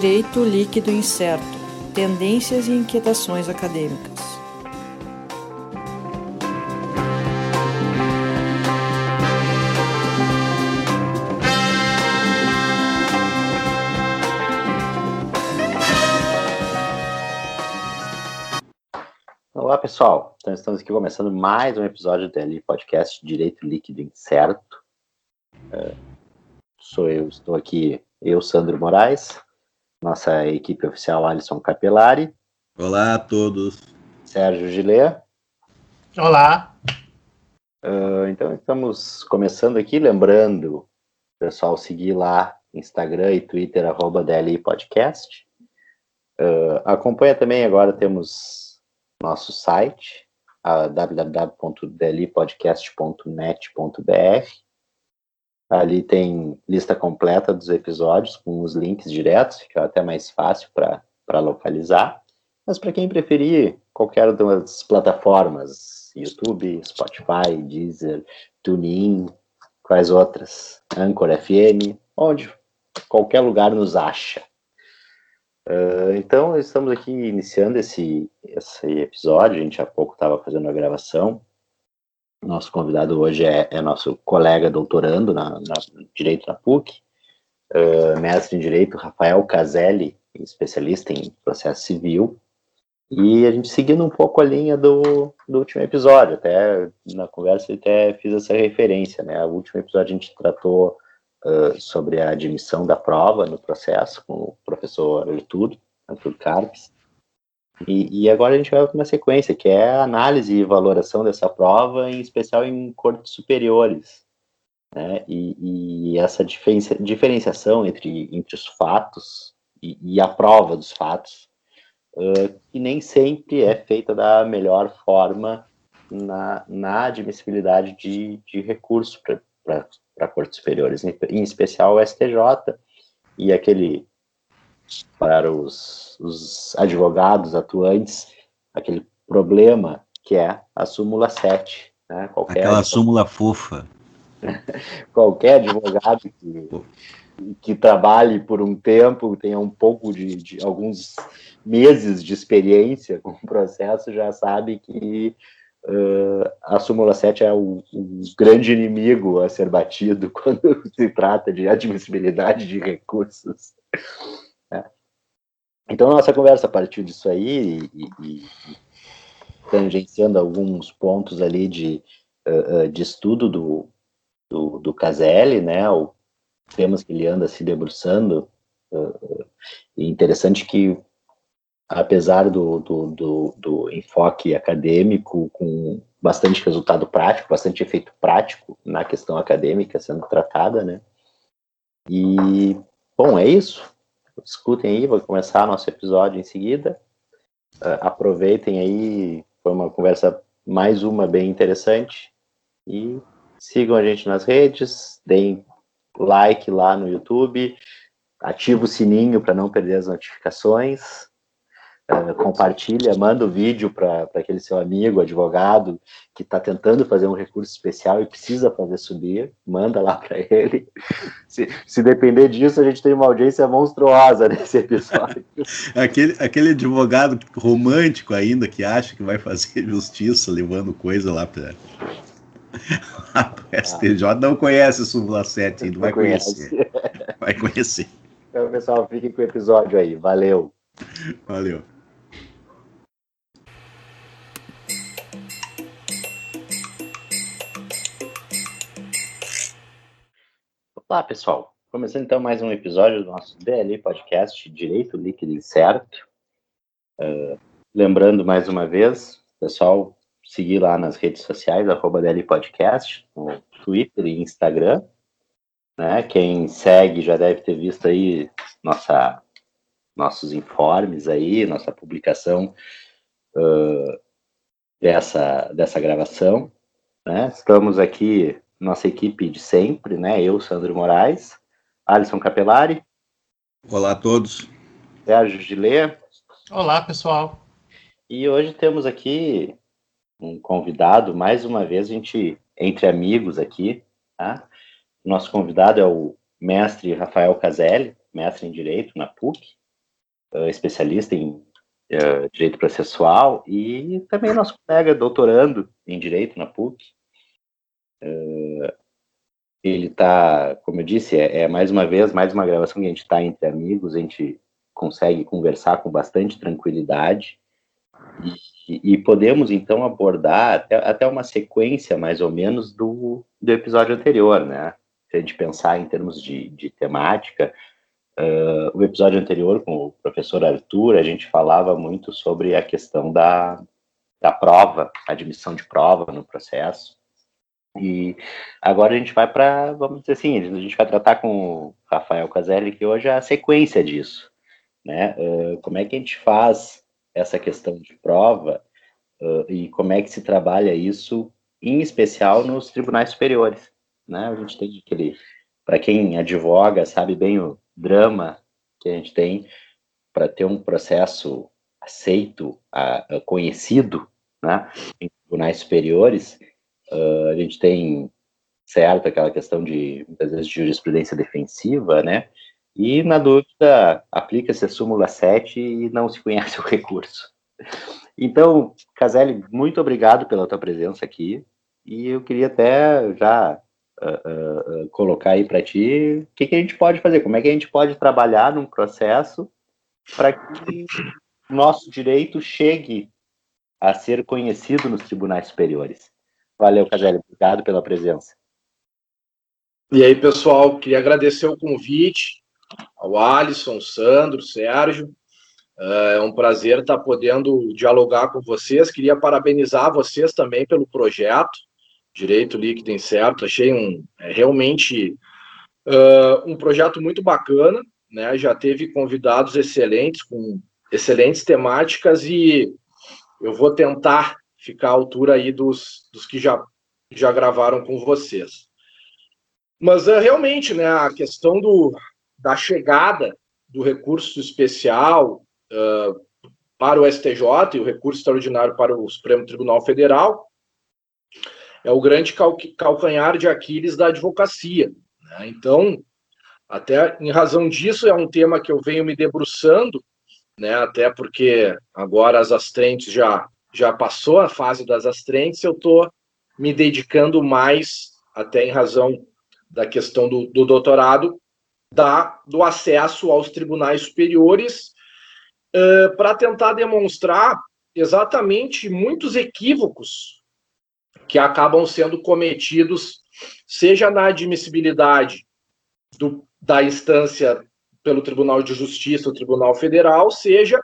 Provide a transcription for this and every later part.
Direito Líquido Incerto Tendências e Inquietações Acadêmicas. Olá, pessoal. Então, estamos aqui começando mais um episódio do Podcast Direito Líquido Incerto. Uh, sou eu, estou aqui, eu, Sandro Moraes, nossa equipe oficial Alisson Capelari. Olá a todos. Sérgio Gilê. Olá. Uh, então, estamos começando aqui, lembrando, pessoal, seguir lá Instagram e Twitter, arroba DLI Podcast. Uh, acompanha também, agora temos nosso site, www.delipodcast.net.br. Ali tem lista completa dos episódios com os links diretos, fica até mais fácil para localizar. Mas para quem preferir, qualquer das plataformas, YouTube, Spotify, Deezer, TuneIn, quais outras, Anchor FM, onde qualquer lugar nos acha. Uh, então, estamos aqui iniciando esse, esse episódio. A gente há pouco estava fazendo a gravação. Nosso convidado hoje é, é nosso colega doutorando na, na Direito na PUC, uh, mestre em Direito Rafael Caselli, especialista em processo civil. E a gente seguindo um pouco a linha do, do último episódio, até na conversa até fiz essa referência, né? O último episódio a gente tratou uh, sobre a admissão da prova no processo com o professor Arthur, Arthur Carpes. E, e, agora a gente vai para uma sequência, que é a análise e valoração dessa prova, em especial em cortes superiores. Né? E, e, essa diferencia, diferenciação entre, entre os fatos e, e a prova dos fatos, uh, que nem sempre é feita da melhor forma na, na admissibilidade de, de recurso para cortes superiores, em especial o STJ e aquele para os, os advogados atuantes, aquele problema que é a súmula 7. Né? Qualquer Aquela súmula fofa. qualquer advogado que, que trabalhe por um tempo, tenha um pouco de, de alguns meses de experiência com o processo, já sabe que Uh, a súmula 7 é o, o, grande inimigo a ser batido quando se trata de admissibilidade de recursos. É. Então, nossa conversa partiu disso aí e, e, e tangenciando alguns pontos ali de, uh, de estudo do, do, do Caselli, né, o temas que ele anda se debruçando. Uh, interessante que apesar do, do, do, do, enfoque acadêmico, com bastante resultado prático, bastante efeito prático na questão acadêmica sendo tratada, né? E, bom, é isso. Escutem aí, vou começar nosso episódio em seguida. Uh, aproveitem aí, foi uma conversa, mais uma bem interessante. E sigam a gente nas redes, deem like lá no YouTube, ativa o sininho para não perder as notificações uh, compartilha, manda o vídeo para aquele seu amigo, advogado, que está tentando fazer um recurso especial e precisa fazer subir, manda lá para ele. Se, se depender disso, a gente tem uma audiência monstruosa nesse episódio. aquele, aquele advogado romântico ainda que acha que vai fazer justiça levando coisa lá para. o STJ ah. não conhece o Súmula 7 ainda, vai conhecer. Vai conhecer. Então, pessoal, fiquem com o episódio aí. Valeu. Valeu. Olá, pessoal. Começando então mais um episódio do nosso DLI Podcast Direito Líquido e Certo. Uh, lembrando mais uma vez, pessoal, seguir lá nas redes sociais, arroba DLI Podcast, no Twitter e Instagram. Né? Quem segue já deve ter visto aí nossa, nossos informes aí, nossa publicação uh, dessa, dessa gravação. Né? Estamos aqui nossa equipe de sempre, né? Eu, Sandro Moraes, Alisson Capelari. Olá a todos. Sérgio Gilê. Olá, pessoal. E hoje temos aqui um convidado, mais uma vez, a gente, entre amigos aqui, tá? Nosso convidado é o mestre Rafael Caselli, mestre em Direito na PUC, uh, especialista em uh, direito processual, e também nosso colega doutorando em direito na PUC. Uh, ele está, como eu disse, é, é, mais uma vez, mais uma gravação que a gente está entre amigos, a gente consegue conversar com bastante tranquilidade e, e podemos então abordar até, até, uma sequência mais ou menos do, do episódio anterior, né? Se a gente pensar em termos de, de temática, uh, o episódio anterior com o professor Arthur, a gente falava muito sobre a questão da, da prova, admissão de prova no processo. E agora a gente vai para, vamos dizer assim, a gente vai tratar com o Rafael Caselli, que hoje é a sequência disso, né? Uh, como é que a gente faz essa questão de prova uh, e como é que se trabalha isso, em especial nos tribunais superiores, né? A gente tem aquele, para quem advoga, sabe bem o drama que a gente tem para ter um processo aceito, uh, conhecido, né? Em tribunais superiores, Uh, a gente tem, certo, aquela questão de, muitas vezes, de jurisprudência defensiva, né? E, na dúvida, aplica-se a súmula 7 e não se conhece o recurso. Então, Caselli, muito obrigado pela tua presença aqui. E eu queria até já uh, uh, colocar aí para ti o que, que a gente pode fazer, como é que a gente pode trabalhar num processo para que o nosso direito chegue a ser conhecido nos tribunais superiores. Valeu, Caselli. Obrigado pela presença. E aí, pessoal, queria agradecer o convite ao Alisson, Sandro, Sérgio. É, é um prazer estar podendo dialogar com vocês. Queria parabenizar vocês também pelo projeto Direito Líquido Incerto. Achei um é, realmente uh, um projeto muito bacana. Né? Já teve convidados excelentes, com excelentes temáticas, e eu vou tentar ficar à altura aí dos, dos que já, já gravaram com vocês. Mas é, realmente, né, a questão do, da chegada do recurso especial uh, para o STJ e o recurso extraordinário para o Supremo Tribunal Federal é o grande cal calcanhar de Aquiles da advocacia. Né? Então, até em razão disso, é um tema que eu venho me debruçando, né? até porque agora as astrentes já já passou a fase das astrentes, eu estou me dedicando mais, até em razão da questão do, do doutorado, da, do acesso aos tribunais superiores, uh, para tentar demonstrar exatamente muitos equívocos que acabam sendo cometidos, seja na admissibilidade do, da instância pelo Tribunal de Justiça, o Tribunal Federal, seja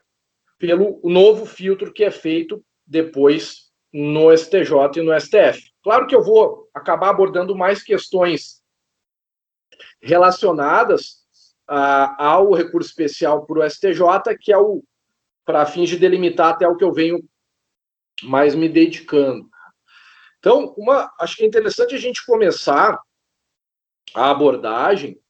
pelo novo filtro que é feito depois no STJ e no STF. Claro que eu vou acabar abordando mais questões relacionadas ao recurso especial para o STJ, que é o para fins de delimitar até o que eu venho mais me dedicando. Então, uma, acho que é interessante a gente começar a abordagem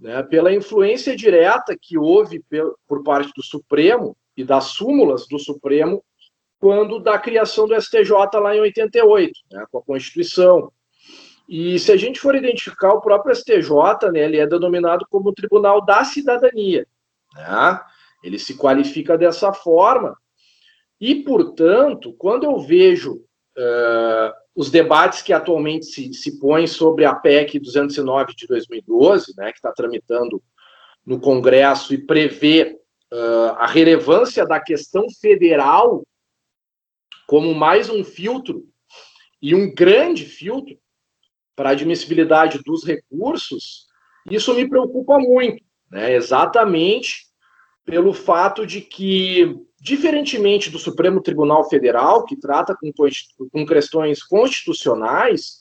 né, pela influência direta que houve por parte do Supremo e das súmulas do Supremo quando da criação do STJ lá em 88, né, com a Constituição. E se a gente for identificar o próprio STJ, né, ele é denominado como Tribunal da Cidadania. Né? Ele se qualifica dessa forma. E, portanto, quando eu vejo uh, os debates que atualmente se, se põem sobre a PEC 209 de 2012, né, que está tramitando no Congresso e prevê uh, a relevância da questão federal como mais um filtro e um grande filtro para a admissibilidade dos recursos, isso me preocupa muito, né? exatamente pelo fato de que, diferentemente do Supremo Tribunal Federal, que trata com, com questões constitucionais,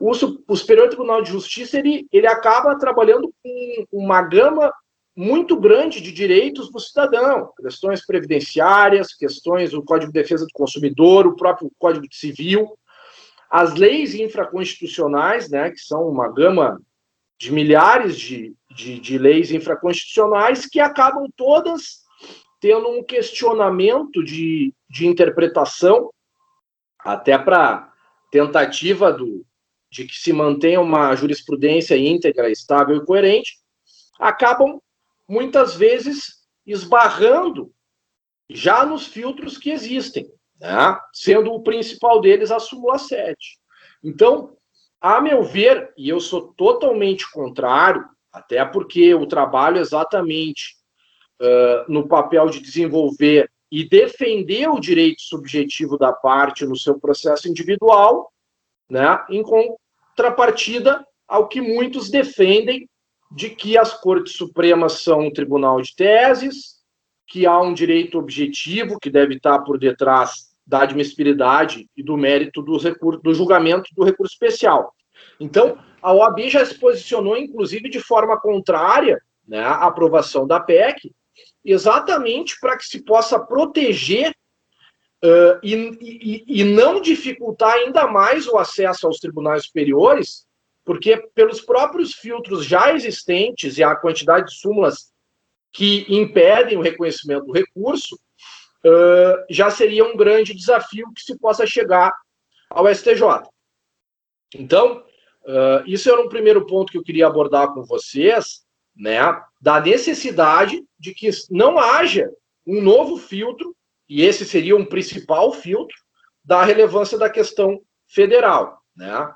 o, o Superior Tribunal de Justiça ele, ele acaba trabalhando com uma gama muito grande de direitos do cidadão, questões previdenciárias, questões do Código de Defesa do Consumidor, o próprio Código Civil, as leis infraconstitucionais, né, que são uma gama de milhares de, de, de leis infraconstitucionais que acabam todas tendo um questionamento de, de interpretação, até para tentativa do, de que se mantenha uma jurisprudência íntegra, estável e coerente, acabam muitas vezes esbarrando já nos filtros que existem, né? sendo o principal deles a súmula 7. Então, a meu ver, e eu sou totalmente contrário, até porque eu trabalho exatamente uh, no papel de desenvolver e defender o direito subjetivo da parte no seu processo individual, né, em contrapartida ao que muitos defendem de que as Cortes Supremas são um tribunal de teses, que há um direito objetivo que deve estar por detrás da admissibilidade e do mérito do, recurso, do julgamento do recurso especial. Então, a OAB já se posicionou, inclusive, de forma contrária né, à aprovação da PEC, exatamente para que se possa proteger uh, e, e, e não dificultar ainda mais o acesso aos tribunais superiores, porque pelos próprios filtros já existentes e a quantidade de súmulas que impedem o reconhecimento do recurso, uh, já seria um grande desafio que se possa chegar ao STJ. Então, uh, isso era um primeiro ponto que eu queria abordar com vocês, né, da necessidade de que não haja um novo filtro, e esse seria um principal filtro, da relevância da questão federal. Né?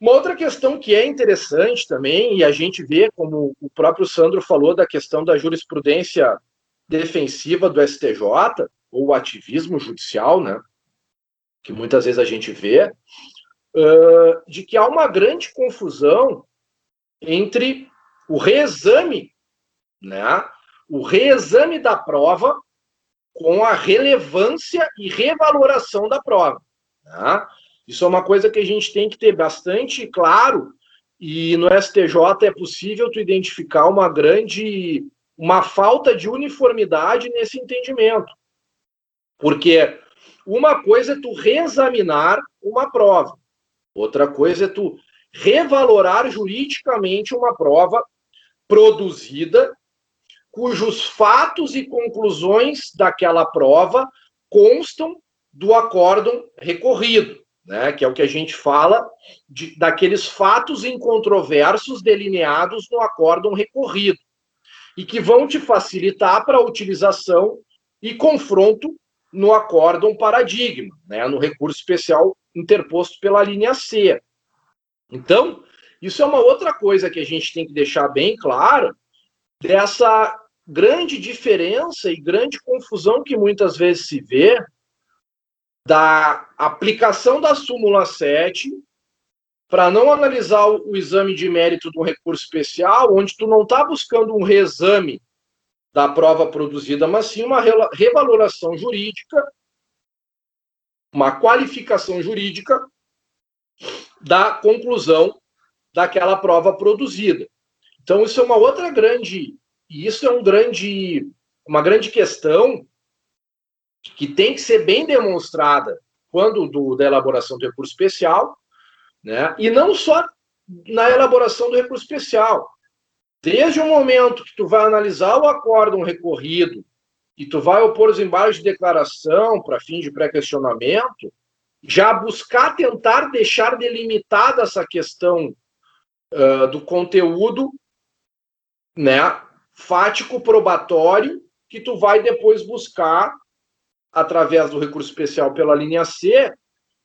Uma outra questão que é interessante também, e a gente vê, como o próprio Sandro falou, da questão da jurisprudência defensiva do STJ, ou ativismo judicial, né? que muitas vezes a gente vê, uh, de que há uma grande confusão entre o reexame, né? O reexame da prova com a relevância e revaloração da prova. Né? Isso é uma coisa que a gente tem que ter bastante claro e no STJ é possível tu identificar uma grande uma falta de uniformidade nesse entendimento. Porque uma coisa é tu reexaminar uma prova, outra coisa é tu revalorar juridicamente uma prova produzida, cujos fatos e conclusões daquela prova constam do acórdão recorrido, né, que é o que a gente fala de, daqueles fatos incontroversos delineados no acórdão recorrido, e que vão te facilitar para a utilização e confronto no acórdão paradigma, né, no recurso especial interposto pela linha C. Então, isso é uma outra coisa que a gente tem que deixar bem claro dessa grande diferença e grande confusão que muitas vezes se vê da aplicação da súmula 7 para não analisar o, exame de mérito do recurso especial, onde tu não está buscando um reexame da prova produzida, mas sim uma revaloração jurídica, uma qualificação jurídica da conclusão daquela prova produzida. Então, isso é uma outra grande, e isso é um grande, uma grande questão que tem que ser bem demonstrada quando do, da elaboração do recurso especial, né? E não só na elaboração do recurso especial. Desde o momento que tu vai analisar o acórdão recorrido e tu vai opor os embargos de declaração para fim de pré-questionamento, já buscar tentar deixar delimitada essa questão uh, do conteúdo, né, fático probatório, que tu vai depois buscar, através do recurso especial pela linha C,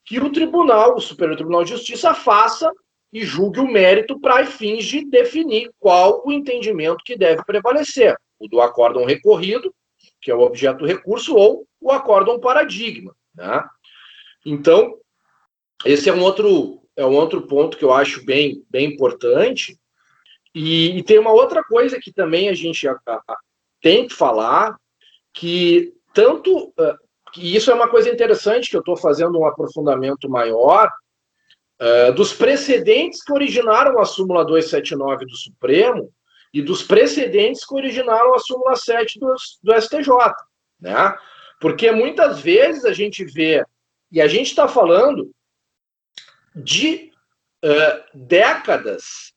que o tribunal, o Superior Tribunal de Justiça, faça e julgue o mérito para fins de definir qual o entendimento que deve prevalecer. O do acórdão recorrido, que é o objeto do recurso, ou o acórdão paradigma. Né? Então, esse é um outro é um outro ponto que eu acho bem, bem importante. E, e tem uma outra coisa que também a gente a, a, tem que falar, que tanto que isso é uma coisa interessante que eu estou fazendo um aprofundamento maior uh, dos precedentes que originaram a súmula 279 do Supremo e dos precedentes que originaram a súmula 7 do, do STJ, né? Porque muitas vezes a gente vê, e a gente está falando de uh, décadas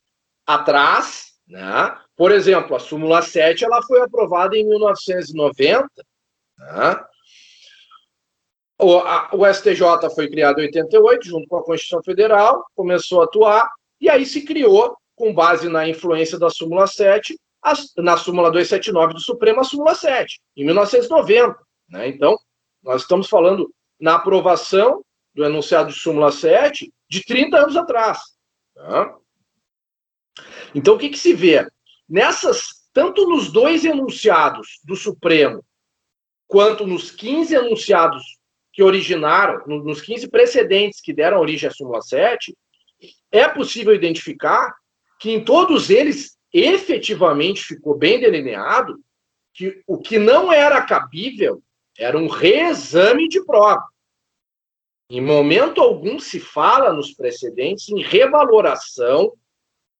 atrás, né? Por exemplo, a súmula 7 ela foi aprovada em 1990, né? O, a, o STJ foi criado em 88, junto com a Constituição Federal, começou a atuar, e aí se criou, com base na influência da súmula 7, na súmula 279 do Supremo, a súmula 7, em 1990. Né? Então, nós estamos falando na aprovação do enunciado de súmula 7 de 30 anos atrás. Tá? Então, o que, que se vê? Nessas, tanto nos dois enunciados do Supremo, quanto nos 15 enunciados que originaram, nos 15 precedentes que deram origem à súmula 7, é possível identificar que em todos eles efetivamente ficou bem delineado que o que não era cabível era um reexame de prova. Em momento algum se fala nos precedentes em revaloração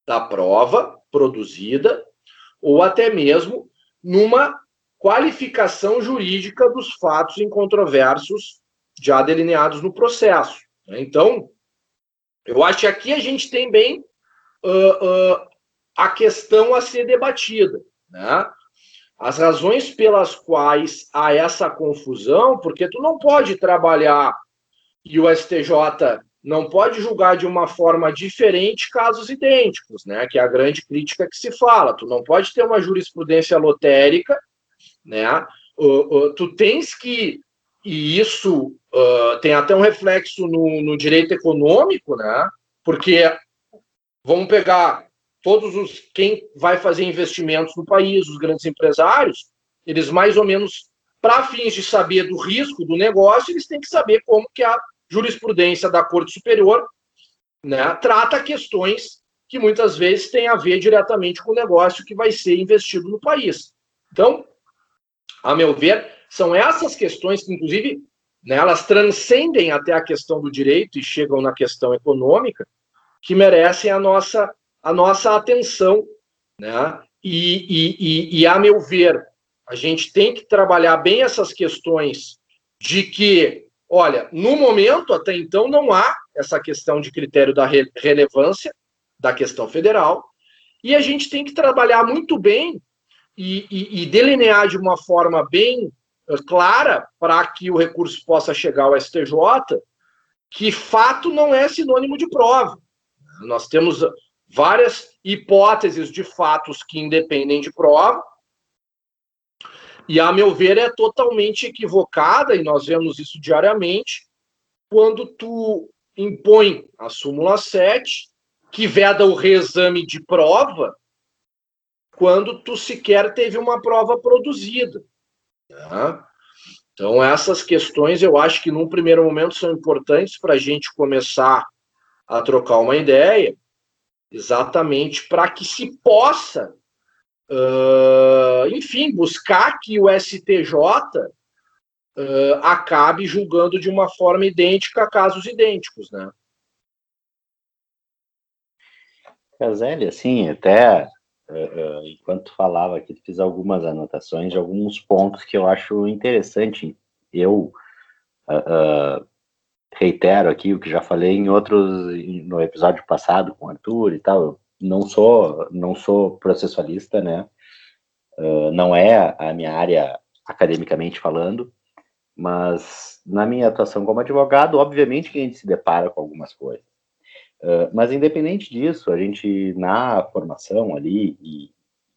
da prova produzida ou até mesmo numa qualificação jurídica dos fatos incontroversos já delineados no processo. Então, eu acho que aqui a gente tem bem uh, uh, a questão a ser debatida. Né? As razões pelas quais há essa confusão, porque tu não pode trabalhar e o STJ não pode julgar de uma forma diferente casos idênticos, né? Que é a grande crítica que se fala. Tu não pode ter uma jurisprudência lotérica, né? Uh, tu tens que e isso uh, tem até um reflexo no, no direito econômico, né? Porque vamos pegar todos os quem vai fazer investimentos no país, os grandes empresários, eles mais ou menos para fins de saber do risco do negócio, eles têm que saber como que a jurisprudência da Corte Superior né, trata questões que muitas vezes têm a ver diretamente com o negócio que vai ser investido no país. Então, a meu ver, são essas questões que, inclusive, né, elas transcendem até a questão do direito e chegam na questão econômica, que merecem a nossa, a nossa atenção. Né? E, e, e, e, a meu ver, a gente tem que trabalhar bem essas questões de que Olha, no momento, até então, não há essa questão de critério da re relevância da questão federal, e a gente tem que trabalhar muito bem e, e, e delinear de uma forma bem clara para que o recurso possa chegar ao STJ que fato não é sinônimo de prova. Nós temos várias hipóteses de fatos que independem de prova, e, a meu ver, é totalmente equivocada, e nós vemos isso diariamente, quando tu impõe a súmula 7, que veda o reexame de prova, quando tu sequer teve uma prova produzida. Então, essas questões eu acho que, num primeiro momento, são importantes para a gente começar a trocar uma ideia, exatamente para que se possa Uh, enfim, buscar que o STJ uh, acabe julgando de uma forma idêntica casos idênticos, né? Caselli, assim, até uh, enquanto falava aqui, fiz algumas anotações de alguns pontos que eu acho interessante. Eu reitero aqui o que já falei em outros, no episódio passado com o Arthur e tal, não sou não sou processualista, né? Uh, não é a minha área academicamente falando, mas na minha atuação como advogado, obviamente que a gente se depara com algumas coisas. Uh, mas independente disso, a gente na formação ali e,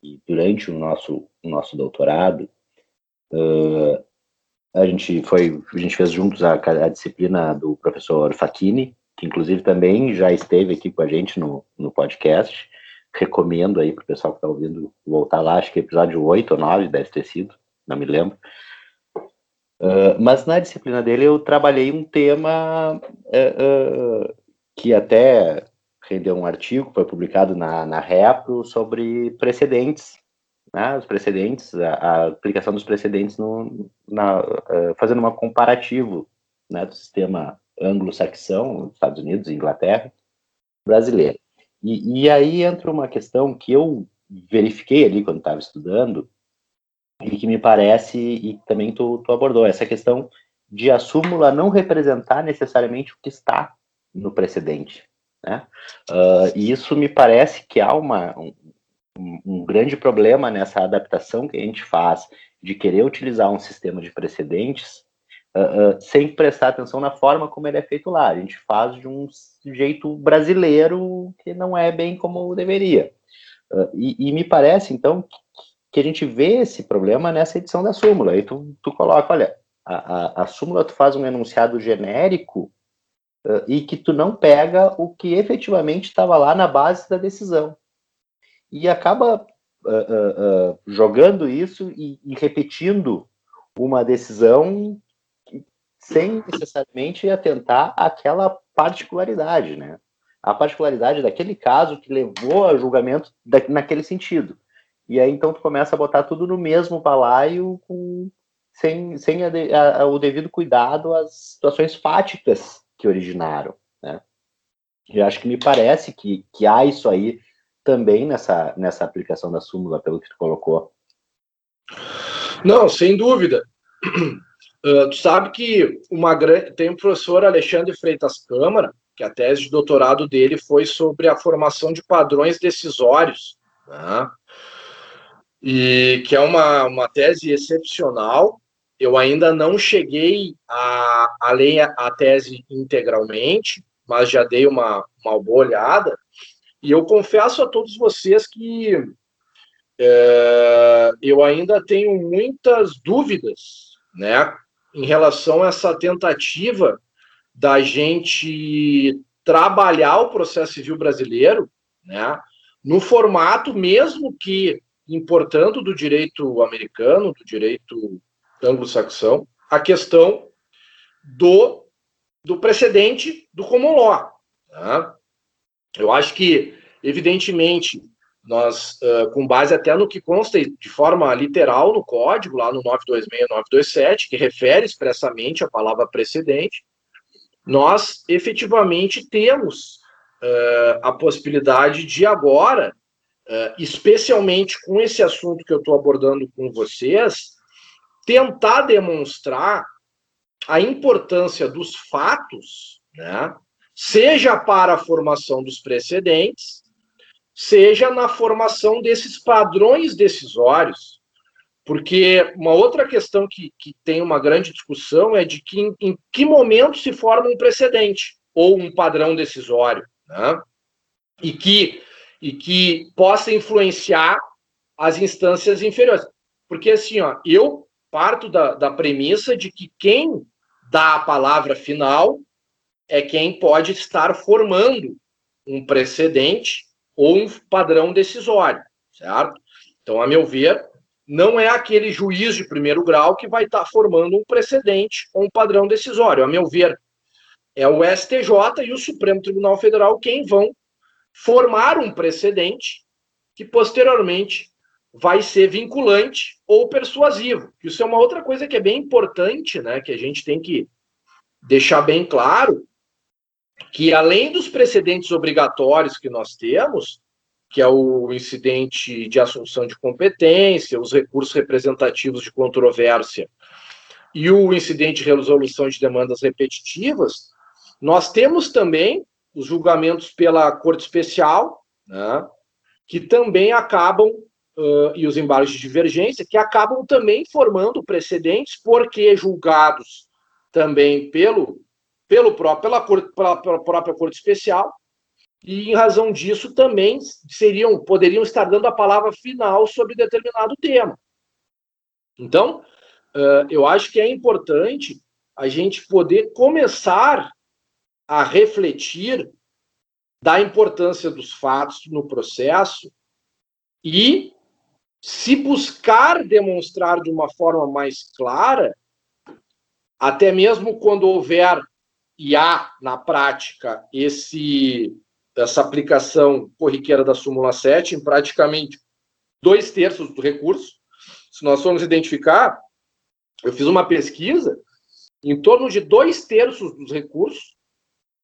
e durante o nosso o nosso doutorado, uh, a gente foi a gente fez juntos a, a disciplina do professor Facchini, que inclusive também já esteve aqui com a gente no, no podcast. Recomendo aí para o pessoal que está ouvindo voltar lá, acho que episódio 8 ou 9 deve ter sido, não me lembro. Uh, mas na disciplina dele eu trabalhei um tema uh, uh, que até rendeu um artigo, foi publicado na, na Repro, sobre precedentes, né, os precedentes, a, a aplicação dos precedentes no, na, fazendo um comparativo né, do sistema anglo-saxão, Estados Unidos, Inglaterra, brasileira. E, e, aí entra uma questão que eu verifiquei ali quando estava estudando, e que me parece, e também tu, tu abordou, essa questão de a súmula não representar necessariamente o que está no precedente. Né? Uh, e isso me parece que há uma, um, um grande problema nessa adaptação que a gente faz de querer utilizar um sistema de precedentes uh, uh, sem prestar atenção na forma como ele é feito lá. A gente faz de um jeito brasileiro que não é bem como deveria. Uh, e, e, me parece, então, que a gente vê esse problema nessa edição da súmula. Aí tu, tu coloca, olha, a, a, a súmula tu faz um enunciado genérico e que tu não pega o que efetivamente estava lá na base da decisão. E acaba uh, jogando isso e, e repetindo uma decisão sem necessariamente atentar àquela particularidade, né? A particularidade daquele caso que levou a julgamento da, naquele sentido. E aí então tu começa a botar tudo no mesmo balaio com, sem, sem a, a, o devido cuidado às situações fáticas que originaram, né? E acho que me parece que, que há isso aí também nessa, nessa aplicação da súmula, pelo que tu colocou. Não, sem dúvida. Uh, tu sabe que uma grande tem o professor Alexandre Freitas Câmara, que a tese de doutorado dele foi sobre a formação de padrões decisórios, né? e que é uma, uma tese excepcional. Eu ainda não cheguei a, a ler a tese integralmente, mas já dei uma, uma boa olhada. E eu confesso a todos vocês que é, eu ainda tenho muitas dúvidas né, em relação a essa tentativa da gente trabalhar o processo civil brasileiro, né, no formato mesmo que importando do direito americano, do direito anglo-saxão, a questão do, do precedente do common law. Né? Eu acho que, evidentemente, nós, uh, com base até no que consta de forma literal no código, lá no 926 927, que refere expressamente a palavra precedente, nós efetivamente temos uh, a possibilidade de agora, uh, especialmente com esse assunto que eu estou abordando com vocês, tentar demonstrar a importância dos fatos, né, seja para a formação dos precedentes, seja na formação desses padrões decisórios. Porque uma outra questão que, que tem uma grande discussão é de que em, em que momento se forma um precedente ou um padrão decisório, né? e, que, e que possa influenciar as instâncias inferiores. Porque assim, ó, eu parto da, da premissa de que quem dá a palavra final é quem pode estar formando um precedente ou um padrão decisório, certo? Então, a meu ver, não é aquele juiz de primeiro grau que vai estar formando um precedente ou um padrão decisório. A meu ver, é o STJ e o Supremo Tribunal Federal quem vão formar um precedente que posteriormente vai ser vinculante ou persuasivo. Isso é uma outra coisa que é bem importante, né, que a gente tem que deixar bem claro, que além dos precedentes obrigatórios que nós temos, que é o incidente de assunção de competência, os recursos representativos de controvérsia e o incidente de resolução de demandas repetitivas, nós temos também os julgamentos pela Corte Especial, né, que também acabam, uh, e os embargos de divergência, que acabam também formando precedentes, porque julgados também pelo pelo próprio, pela, cor, pela, pela própria Corte Especial, e em razão disso também seriam poderiam estar dando a palavra final sobre determinado tema. Então, eu acho que é importante a gente poder começar a refletir da importância dos fatos no processo e se buscar demonstrar de uma forma mais clara, até mesmo quando houver e há na prática esse essa aplicação corriqueira da súmula 7 em praticamente dois terços do recurso. Se nós formos identificar, eu fiz uma pesquisa, em torno de dois terços dos recursos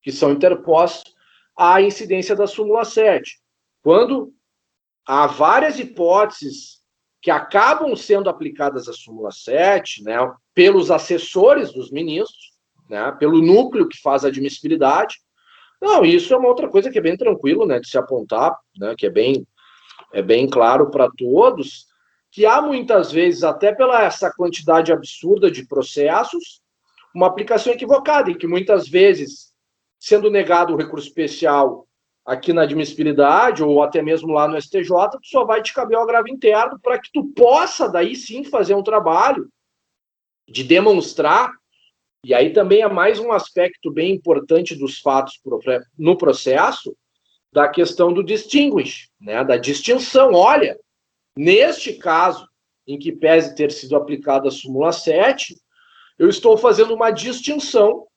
que são interpostos à incidência da súmula 7. Quando há várias hipóteses que acabam sendo aplicadas à súmula 7, né, pelos assessores dos ministros, né, pelo núcleo que faz a admissibilidade. Não, isso é uma outra coisa que é bem tranquilo, né, de se apontar, né, que é bem é bem claro para todos, que há muitas vezes até pela essa quantidade absurda de processos, uma aplicação equivocada em que muitas vezes sendo negado o recurso especial aqui na admissibilidade ou até mesmo lá no STJ, tu só vai te caber o agravo interno para que tu possa daí sim fazer um trabalho de demonstrar. E aí também é mais um aspecto bem importante dos fatos no processo da questão do distinguish, né, da distinção. Olha, neste caso em que pese ter sido aplicada a súmula 7, eu estou fazendo uma distinção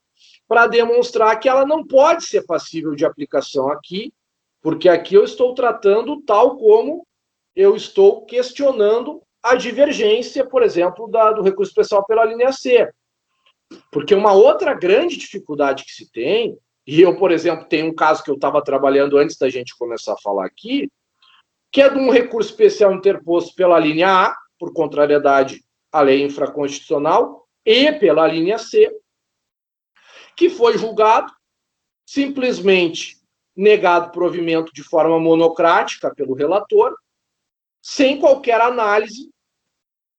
para demonstrar que ela não pode ser passível de aplicação aqui, porque aqui eu estou tratando tal como eu estou questionando a divergência, por exemplo, da, do recurso especial pela linha C. Porque uma outra grande dificuldade que se tem, e eu, por exemplo, tenho um caso que eu estava trabalhando antes da gente começar a falar aqui, que é de um recurso especial interposto pela linha A, por contrariedade à lei infraconstitucional, e pela linha C, que foi julgado, simplesmente negado provimento de forma monocrática pelo relator, sem qualquer análise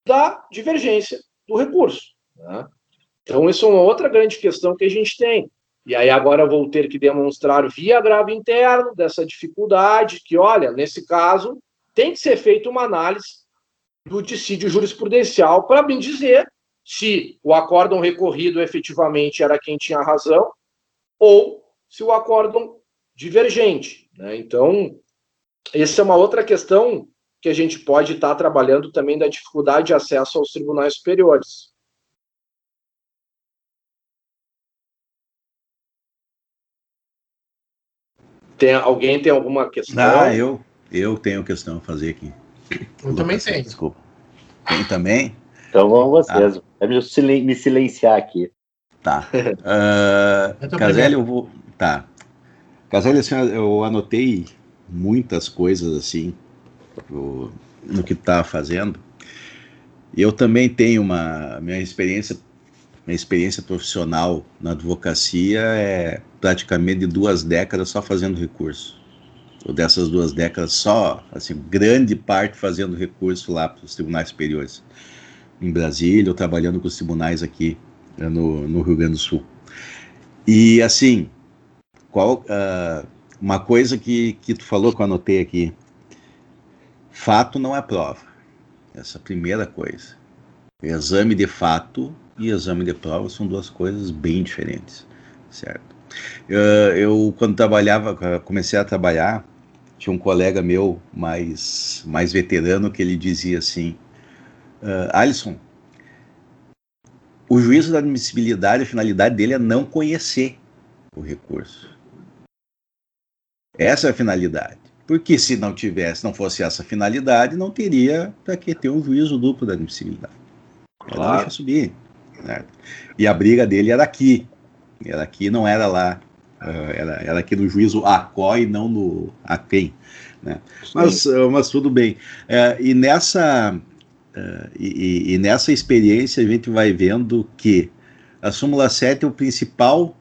da divergência do recurso. Né? Então, isso é uma outra grande questão que a gente tem. E aí agora vou ter que demonstrar via grave interno dessa dificuldade, que, olha, nesse caso, tem que ser feita uma análise do dissídio jurisprudencial para me dizer se o acórdão recorrido efetivamente era quem tinha razão ou se o acórdão divergente. Né? Então, essa é uma outra questão que a gente pode estar trabalhando também da dificuldade de acesso aos tribunais superiores. Tem, alguém tem alguma questão? Ah, eu, eu tenho questão a fazer aqui. Eu também tenho. Desculpa. Tem também? Então vamos vocês. Ah. É me silenciar aqui. Tá. Uh, Caselli, eu vou. Tá. Caselli, assim, eu anotei muitas coisas assim pro, no que tá fazendo. Eu também tenho uma minha experiência minha experiência profissional na advocacia é praticamente de duas décadas só fazendo recurso. Ou dessas duas décadas só, assim, grande parte fazendo recurso lá para os tribunais superiores em Brasília, ou trabalhando com os tribunais aqui né, no, no Rio Grande do Sul. E assim, qual uh, uma coisa que, que tu falou que eu anotei aqui, fato não é prova. Essa é primeira coisa. Exame de fato e exame de prova são duas coisas bem diferentes, certo? Eu, eu quando trabalhava, comecei a trabalhar, tinha um colega meu mais mais veterano que ele dizia assim: uh, Alisson, o juízo da admissibilidade, a finalidade dele é não conhecer o recurso. Essa é a finalidade. Porque se não tivesse, não fosse essa finalidade, não teria para que ter um juízo duplo da admissibilidade. Ela claro. deixa subir. Né? E a briga dele era aqui. Era aqui, não era lá. Uh, era, era aqui no juízo ACO e não no AQUEM. Né? Mas, uh, mas tudo bem. Uh, e nessa Uh, e, e, nessa experiência a gente vai vendo que a súmula 7 é o principal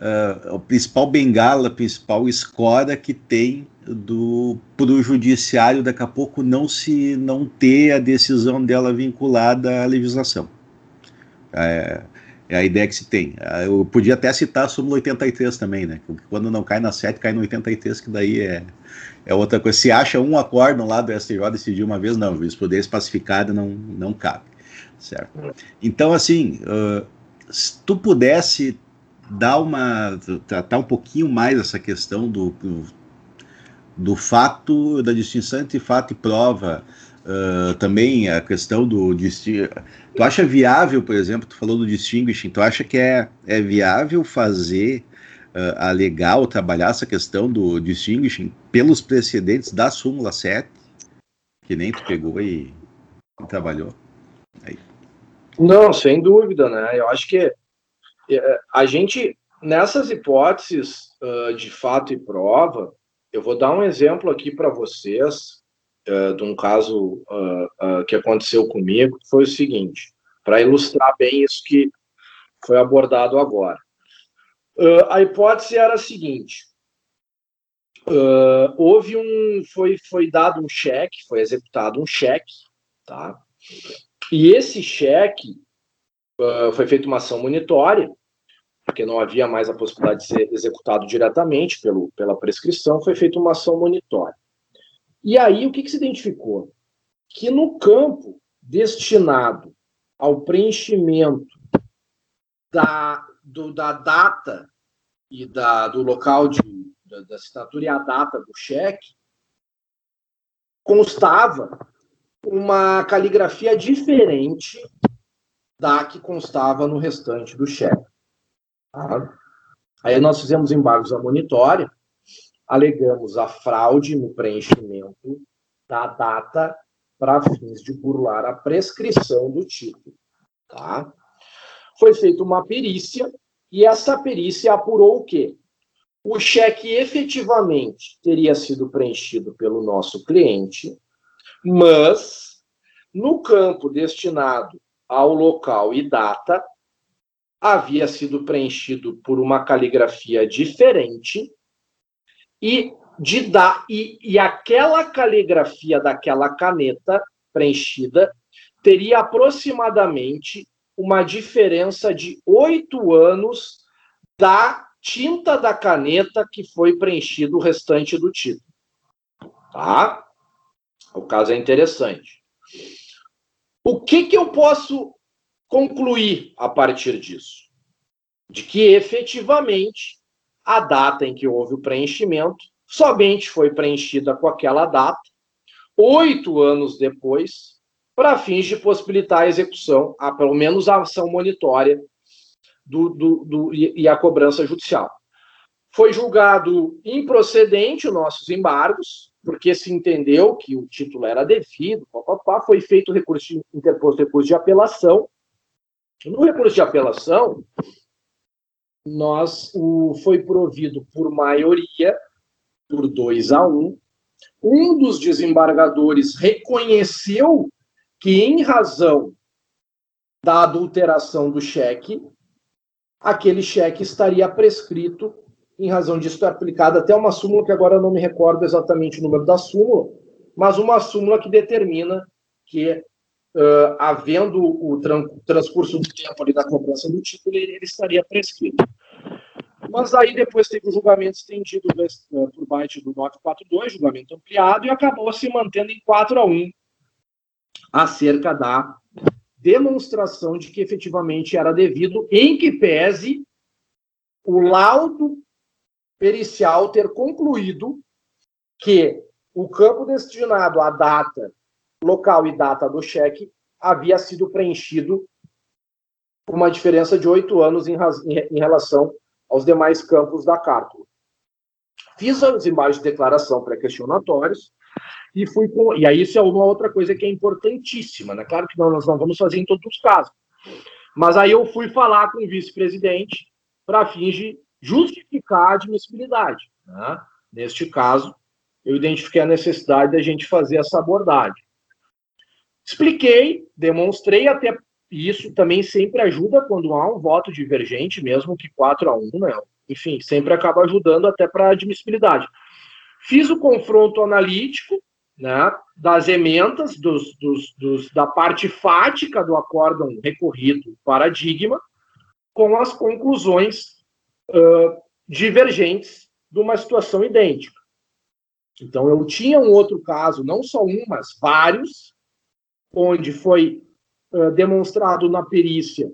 uh, o principal bengala, a principal escora que tem do pro judiciário daqui a pouco não se não ter a decisão dela vinculada à legislação. É, é a ideia que se tem. Ah, eu podia até citar a súmula 83 também, né? Quando não cai na 7, cai no 83, que daí é, é outra coisa. Se acha um acórdão lá do STJ decidir uma vez, não, jurisprudência pacificada não, não cabe, certo? Então, assim, uh, se tu pudesse dar uma, tratar um pouquinho mais essa questão do, do, fato, da distinção entre fato e prova, uh, também a questão do Tu acha viável, por exemplo, tu falou do distinguishing, tu acha que é, é viável fazer uh, alegar ou trabalhar essa questão do distinguishing pelos precedentes da súmula 7, que nem tu pegou e, e trabalhou. Aí. Não, sem dúvida, né? Eu acho que é, a gente, nessas hipóteses uh, de fato e prova, eu vou dar um exemplo aqui para vocês uh, de um caso uh, que aconteceu comigo, foi o seguinte, para ilustrar bem isso que foi abordado agora. A hipótese era a seguinte: houve um, foi, foi dado um cheque, foi executado um cheque, tá? E esse cheque foi feita uma ação monitória porque não havia mais a possibilidade de ser executado diretamente pelo, pela prescrição, foi feita uma ação monitória. E aí, o que, que se identificou? Que no campo destinado ao preenchimento da, do, da data e da, do local de, da, da assinatura e a data do cheque, constava uma caligrafia diferente da que constava no restante do cheque. Tá? Aí nós fizemos embargos à monitória, alegamos a fraude no preenchimento da data para fins de burlar a prescrição do título. Tá? Foi feita uma perícia e essa perícia apurou o quê? O cheque efetivamente teria sido preenchido pelo nosso cliente, mas no campo destinado ao local e data havia sido preenchido por uma caligrafia diferente e de dar e, e aquela caligrafia daquela caneta preenchida teria aproximadamente uma diferença de oito anos da tinta da caneta que foi preenchido o restante do título. Tá? O caso é interessante. O que, que eu posso concluir a partir disso? De que efetivamente a data em que houve o preenchimento somente foi preenchida com aquela data, oito anos depois, para fins de possibilitar a execução, a, pelo menos a ação monitória do, do, do, e a cobrança judicial. Foi julgado improcedente os nossos embargos, porque se entendeu que o título era devido, papapá, foi feito recurso, interposto recurso de apelação. No recurso de apelação, nós o, foi provido por maioria, por 2 a 1. Um. um dos desembargadores reconheceu que, em razão da adulteração do cheque, aquele cheque estaria prescrito em razão disso, é aplicada até uma súmula que agora eu não me recordo exatamente o número da súmula, mas uma súmula que determina que, uh, havendo o tran transcurso do tempo ali da cobrança do título, ele, ele, estaria prescrito. Mas aí depois teve o julgamento estendido uh, por parte do 942, julgamento ampliado, e acabou se mantendo em 4 a 1 acerca da demonstração de que efetivamente era devido, em que pese o laudo pericial ter concluído que o campo destinado à data, local e data do cheque havia sido preenchido com uma diferença de oito anos em, em, relação aos demais campos da cártula. Fiz as imagens de declaração pré-questionatórios e fui com. E aí, isso é uma outra coisa que é importantíssima, né? Claro que não, nós não vamos fazer em todos os casos. Mas aí eu fui falar com o vice-presidente para fins de justificar a admissibilidade. Né? Neste caso, eu identifiquei a necessidade da gente fazer essa abordagem. Expliquei, demonstrei até isso também sempre ajuda quando há um voto divergente, mesmo que 4 a 1, né? Enfim, sempre acaba ajudando até para admissibilidade. Fiz o confronto analítico, né, das emendas, dos, dos, dos, da parte fática do acórdão recorrido paradigma, com as conclusões uh, divergentes de uma situação idêntica. Então, eu tinha um outro caso, não só um, mas vários, onde foi demonstrado na perícia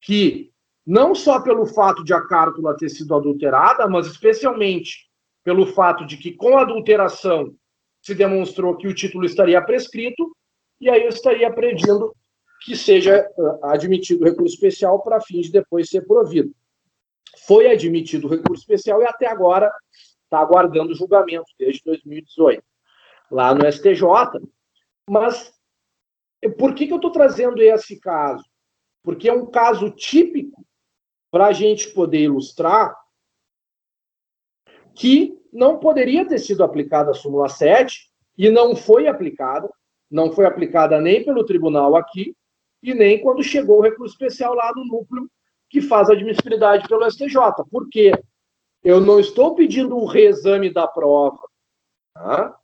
que, não só pelo fato de a cártula ter sido adulterada, mas especialmente pelo fato de que, com a adulteração, se demonstrou que o título estaria prescrito, e aí eu estaria pedindo que seja admitido recurso especial para fins de depois ser provido foi admitido o recurso especial e até agora está aguardando julgamento, desde 2018, lá no STJ. Mas por que, que eu estou trazendo esse caso? Porque é um caso típico para a gente poder ilustrar que não poderia ter sido aplicada a súmula 7 e não foi aplicada, não foi aplicada nem pelo tribunal aqui e nem quando chegou o recurso especial lá no núcleo que faz admissibilidade pelo STJ. Por quê? Eu não estou pedindo um reexame da prova. Tá?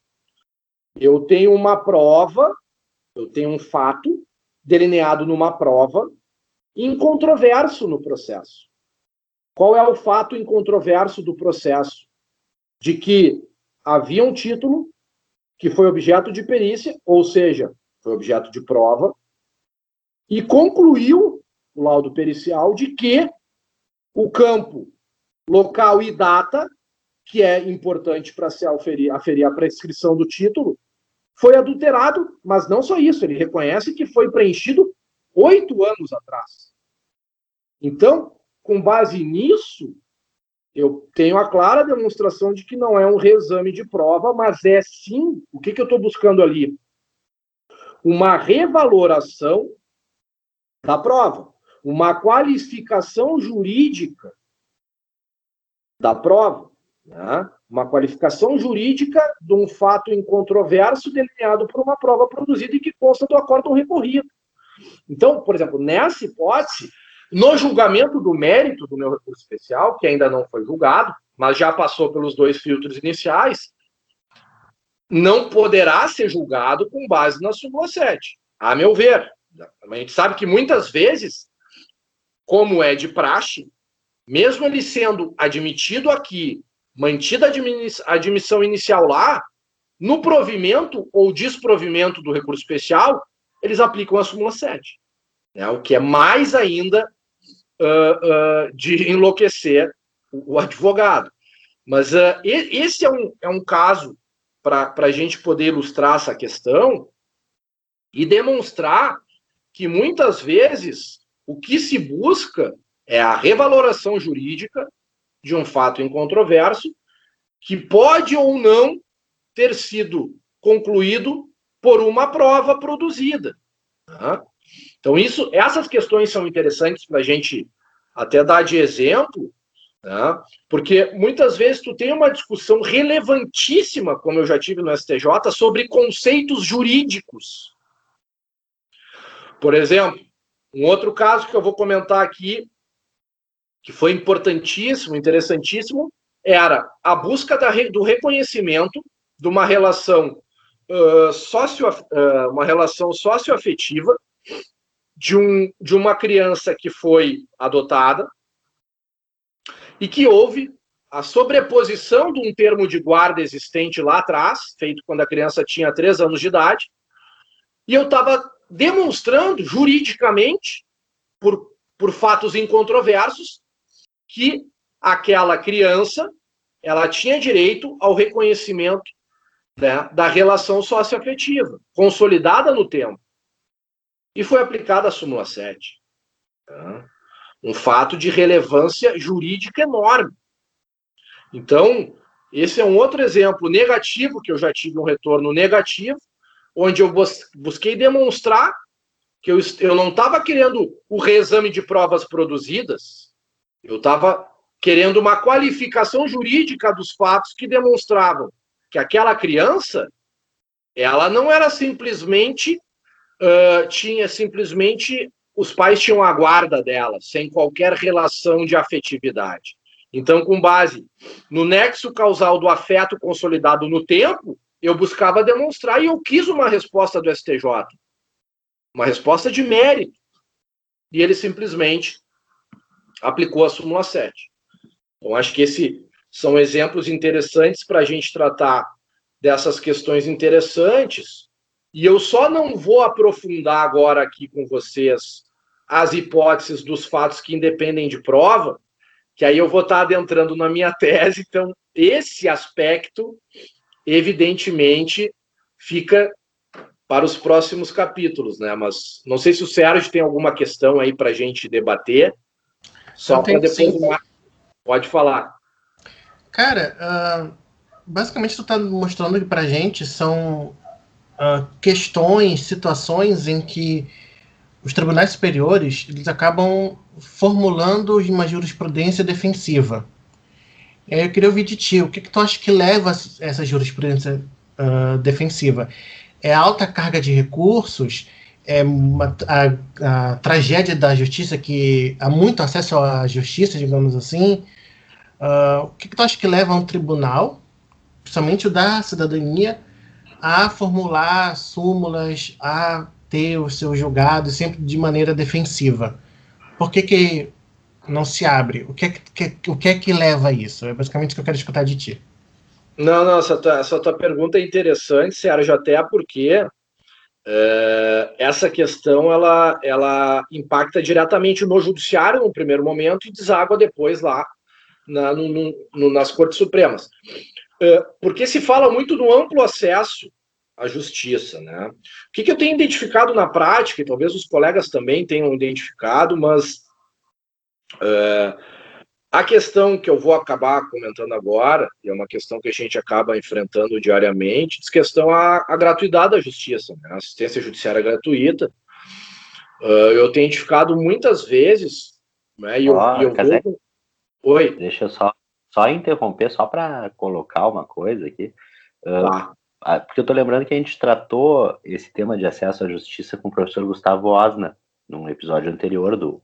Eu tenho uma prova, eu tenho um fato delineado numa prova incontroverso no processo. qual é o fato incontroverso do processo? De que havia um título que foi objeto de perícia, ou seja, foi objeto de prova, e concluiu o laudo pericial de que o campo, local e data, que é importante para se aferir, aferir a prescrição do título, foi adulterado, mas não só isso, ele reconhece que foi preenchido oito anos atrás. Então, com base nisso, eu tenho a clara demonstração de que não é um reexame de prova, mas é sim, o que, que eu estou buscando ali? Uma revaloração da prova, uma qualificação jurídica da prova, né? uma qualificação jurídica de um fato incontroverso delineado por uma prova produzida e que consta do acórdão recorrido. Então, por exemplo, nessa hipótese, no julgamento do mérito do meu recurso especial, que ainda não foi julgado, mas já passou pelos dois filtros iniciais, não poderá ser julgado com base na súmula 7, a meu ver. A gente sabe que muitas vezes, como é de praxe, mesmo ele sendo admitido aqui, mantida a admissão inicial lá, no provimento ou desprovimento do recurso especial, eles aplicam a súmula 7. Né? O que é mais ainda uh, uh, de enlouquecer o, advogado. Mas uh, esse é um, é um caso para a gente poder ilustrar essa questão e demonstrar que muitas vezes o que se busca é a revaloração jurídica de um fato incontroverso que pode ou não ter sido concluído por uma prova produzida. Tá? Então, isso, essas questões são interessantes para a gente até dar de exemplo, né? porque muitas vezes tu tem uma discussão relevantíssima, como eu já tive no STJ, sobre conceitos jurídicos. Por exemplo, um outro caso que eu vou comentar aqui, que foi importantíssimo, interessantíssimo, era a busca da, do reconhecimento de uma relação uh, sócio, uh, uma relação socioafetiva de, um, de uma criança que foi adotada e que houve a sobreposição de um termo de guarda existente lá atrás, feito quando a criança tinha três anos de idade, e eu estava demonstrando juridicamente, por, por fatos incontroversos, que aquela criança ela tinha direito ao reconhecimento né, da relação socioafetiva, consolidada no tempo e foi aplicada a súmula 7. Tá? Um fato de relevância jurídica enorme. Então, esse é um outro exemplo negativo que eu já tive um retorno negativo, onde eu busquei demonstrar que eu, eu não estava querendo o reexame de provas produzidas, eu estava querendo uma qualificação jurídica dos fatos que demonstravam que aquela criança ela não era simplesmente uh, tinha simplesmente os pais tinham a guarda dela, sem qualquer relação de afetividade. Então, com base no nexo causal do afeto consolidado no tempo, eu buscava demonstrar e eu quis uma resposta do STJ. Uma resposta de mérito. E ele simplesmente aplicou a súmula 7. Então, acho que esses são exemplos interessantes para a gente tratar dessas questões interessantes e eu só não vou aprofundar agora aqui com vocês as hipóteses dos fatos que independem de prova, que aí eu vou estar adentrando na minha tese. Então, esse aspecto, evidentemente, fica para os próximos capítulos, né? Mas não sei se o Sérgio tem alguma questão aí para a gente debater. Só para depois. Sim. Pode falar. Cara, uh, basicamente tu está mostrando para a gente são uh, questões, situações em que os tribunais superiores eles acabam formulando uma jurisprudência defensiva. E aí eu queria ouvir de ti, o que, que tu acha que leva essa jurisprudência uh, defensiva? É a alta carga de recursos? É uma, a, a, tragédia da justiça que há muito acesso à justiça, digamos assim? Uh, o que, que tu acha que leva um tribunal, principalmente o da cidadania, a formular súmulas, a ter o seu julgado sempre de maneira defensiva. Por que, que não se abre. O que é que, o que, é que leva a isso? É basicamente o que eu quero escutar de ti. Não, não, essa tua, essa tua pergunta é interessante, Sérgio, até porque essa questão ela, ela impacta diretamente no judiciário no primeiro momento e deságua depois lá na, no, no, nas Cortes Supremas. É, porque se fala muito do amplo acesso à justiça. Né? O que, que eu tenho identificado na prática, e talvez os colegas também tenham identificado, mas é, a questão que eu vou acabar comentando agora, e é uma questão que a gente acaba enfrentando diariamente, diz questão à, à gratuidade da justiça, né? assistência judiciária gratuita. Uh, eu tenho identificado muitas vezes, né, e eu, oh, eu vou... Oi. Deixa eu só, só interromper, só para colocar uma coisa aqui. Uh, Porque eu estou lembrando que a gente tratou esse tema de acesso à justiça com o professor Gustavo Osna, num episódio anterior do.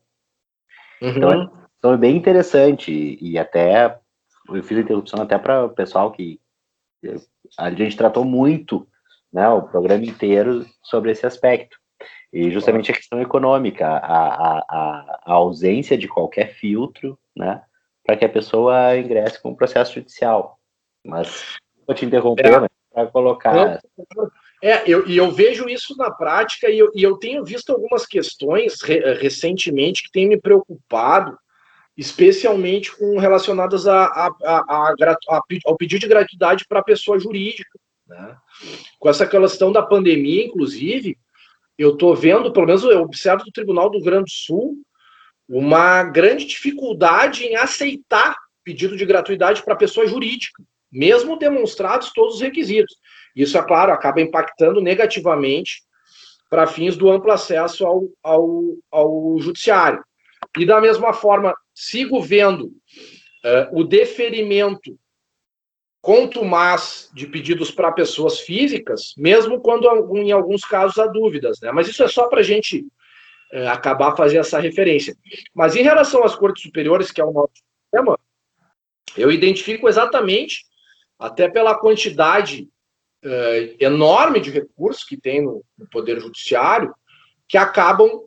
Uhum. Então, então é bem interessante e, e até eu fiz a interrupção até para o pessoal que a gente tratou muito, né, o programa inteiro sobre esse aspecto e justamente a questão econômica, a, a, a, ausência de qualquer filtro, né, para que a pessoa ingresse com o processo judicial. Mas vou te interromper, é. para colocar. É, eu, e eu vejo isso na prática e eu, e eu tenho visto algumas questões re, recentemente que têm me preocupado especialmente com relacionadas a, a, a, ao pedido de gratuidade para a pessoa jurídica. Né? Com essa questão da pandemia, inclusive, eu estou vendo, pelo menos eu observo do Tribunal do Grande Sul, uma grande dificuldade em aceitar pedido de gratuidade para a pessoa jurídica, mesmo demonstrados todos os requisitos. Isso, é claro, acaba impactando negativamente para fins do amplo acesso ao, ao, ao judiciário. E da mesma forma, sigo vendo uh, o deferimento contumaz de pedidos para pessoas físicas, mesmo quando em alguns casos há dúvidas, né? Mas isso é só para a gente uh, acabar fazendo essa referência. Mas em relação às cortes superiores, que é o nosso tema, eu identifico exatamente, até pela quantidade uh, enorme de recursos que tem no, no Poder Judiciário, que acabam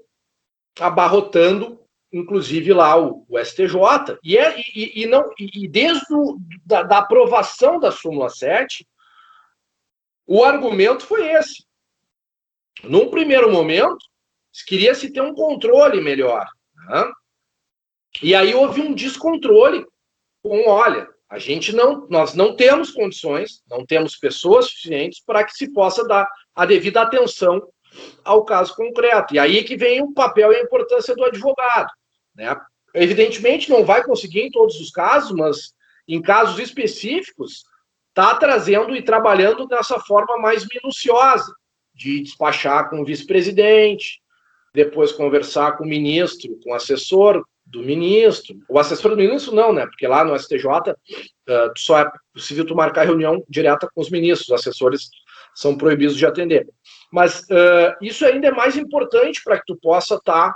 abarrotando inclusive lá o, o STJ, e, é, e, e, não, e, desde o, da, da, aprovação da súmula 7, o argumento foi esse. Num primeiro momento, queria-se ter um controle melhor. Né? E aí houve um descontrole com, olha, a gente não, nós não temos condições, não temos pessoas suficientes para que se possa dar a devida atenção ao caso concreto. E aí que vem o papel e a importância do advogado. Né? Evidentemente, não vai conseguir em todos os casos, mas em casos específicos, está trazendo e trabalhando dessa forma mais minuciosa, de despachar com o vice-presidente, depois conversar com o ministro, com o assessor do ministro. O assessor do ministro não, né? Porque lá no STJ uh, ah, só é possível tu marcar reunião direta com os ministros, os assessores são proibidos de atender. Mas uh, isso ainda é mais importante para que tu possa estar tá,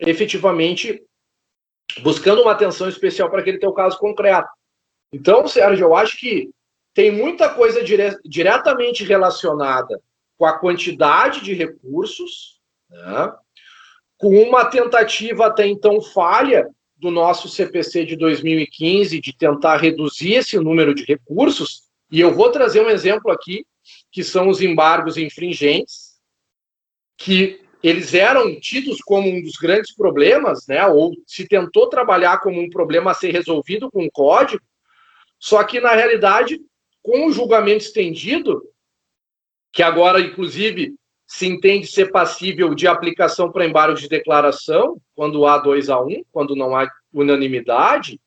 efetivamente buscando uma atenção especial para aquele teu caso concreto. Então, Sérgio, eu acho que tem muita coisa dire diretamente relacionada com a quantidade de recursos, né? com uma tentativa até então falha do nosso CPC de 2015 de tentar reduzir esse número de recursos, e eu vou trazer um exemplo aqui, que são os embargos infringentes, que eles eram tidos como um dos grandes problemas, né? Ou se tentou trabalhar como um problema a ser resolvido com o código, só que na realidade, com o julgamento estendido, que agora inclusive se entende ser passível de aplicação para embargo de declaração, quando há 2 a 1, um, quando não há unanimidade,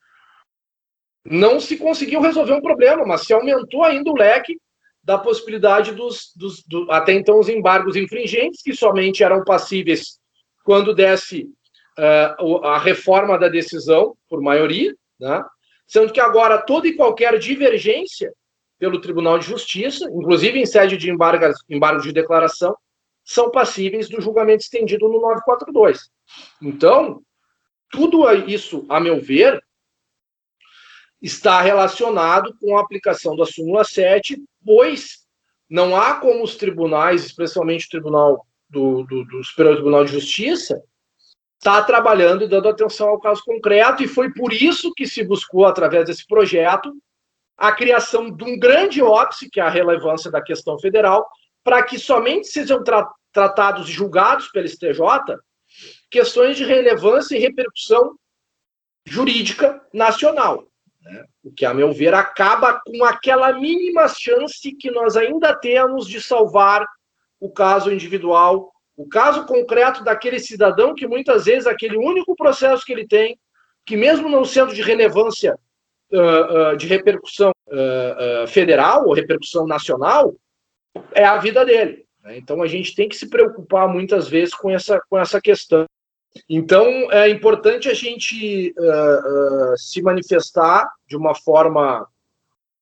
não se conseguiu resolver um problema, mas se aumentou ainda o leque da possibilidade dos, dos do, até então os embargos infringentes, que somente eram passíveis quando desse uh, a reforma da decisão por maioria, né? sendo que agora toda e qualquer divergência pelo Tribunal de Justiça, inclusive em sede de embargos, embargos de declaração, são passíveis do julgamento estendido no 942. Então, tudo isso, a meu ver, está relacionado com a aplicação da súmula 7 pois não há como os tribunais, especialmente o Tribunal do, do, do Superior Tribunal de Justiça, está trabalhando e dando atenção ao caso concreto, e foi por isso que se buscou, através desse projeto, a criação de um grande óbice, que é a relevância da questão federal, para que somente sejam tra tratados e julgados pelo STJ questões de relevância e repercussão jurídica nacional. Né? O que, a meu ver, acaba com aquela mínima chance que nós ainda temos de salvar o caso individual, o caso concreto daquele cidadão que muitas vezes aquele único processo que ele tem, que mesmo não sendo de relevância uh, uh, de repercussão uh, federal ou repercussão nacional, é a vida dele. Né? Então a gente tem que se preocupar muitas vezes com essa, com essa questão. Então é importante a gente uh, uh, se manifestar de uma forma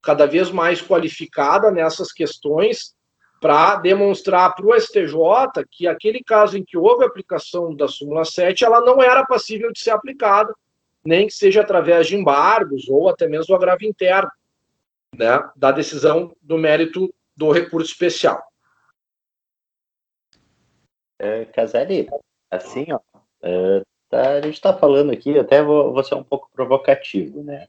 cada vez mais qualificada nessas questões para demonstrar para o STJ que aquele caso em que houve aplicação da súmula 7, ela não era passível de ser aplicada, nem que seja através de embargos ou até mesmo do agravo interno, né, da decisão do mérito do recurso especial. É, assim, ó, é, tá, a gente está falando aqui, até vou, vou, ser um pouco provocativo, né?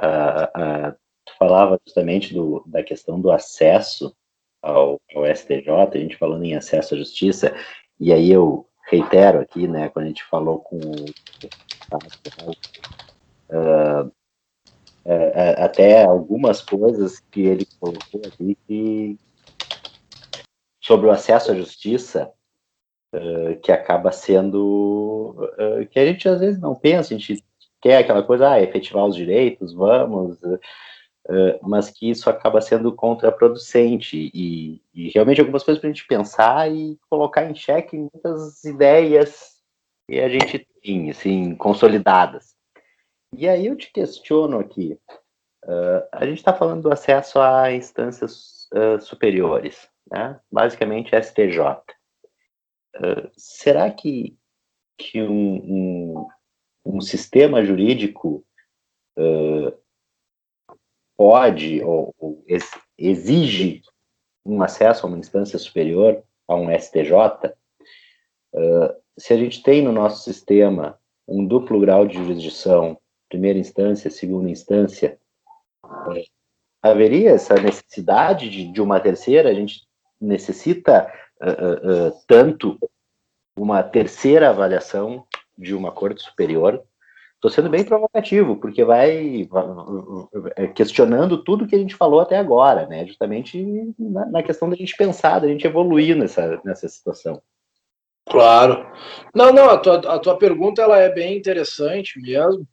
Ah, ah, tu falava justamente do, da questão do acesso ao, ao, STJ, a gente falando em acesso à justiça, e aí eu reitero aqui, né, quando a gente falou com uh, até algumas coisas que ele colocou aqui que, sobre o acesso à justiça, uh, que acaba sendo uh, que a gente às vezes não pensa, a gente quer aquela coisa, ah, efetivar os direitos, vamos, uh, mas que isso acaba sendo contraproducente e, e realmente algumas coisas para a gente pensar e colocar em xeque muitas ideias que a gente tem, assim, consolidadas. E aí eu te questiono aqui, a gente está falando do acesso a instâncias superiores, né? basicamente STJ. Será que, que um, um, um sistema jurídico uh, pode ou, ou, exige um acesso a uma instância superior, a um STJ? Uh, se a gente tem no nosso sistema um duplo grau de jurisdição, primeira instância, segunda instância, haveria essa necessidade de, de uma terceira? A gente necessita uh, tanto uma terceira avaliação de uma corte superior. Estou sendo bem provocativo, porque vai, vai questionando tudo que a gente falou até agora, né? Justamente na, na questão da gente pensar, da gente evoluir nessa, nessa situação. Claro. Não, não, a tua, a tua pergunta ela é bem interessante mesmo.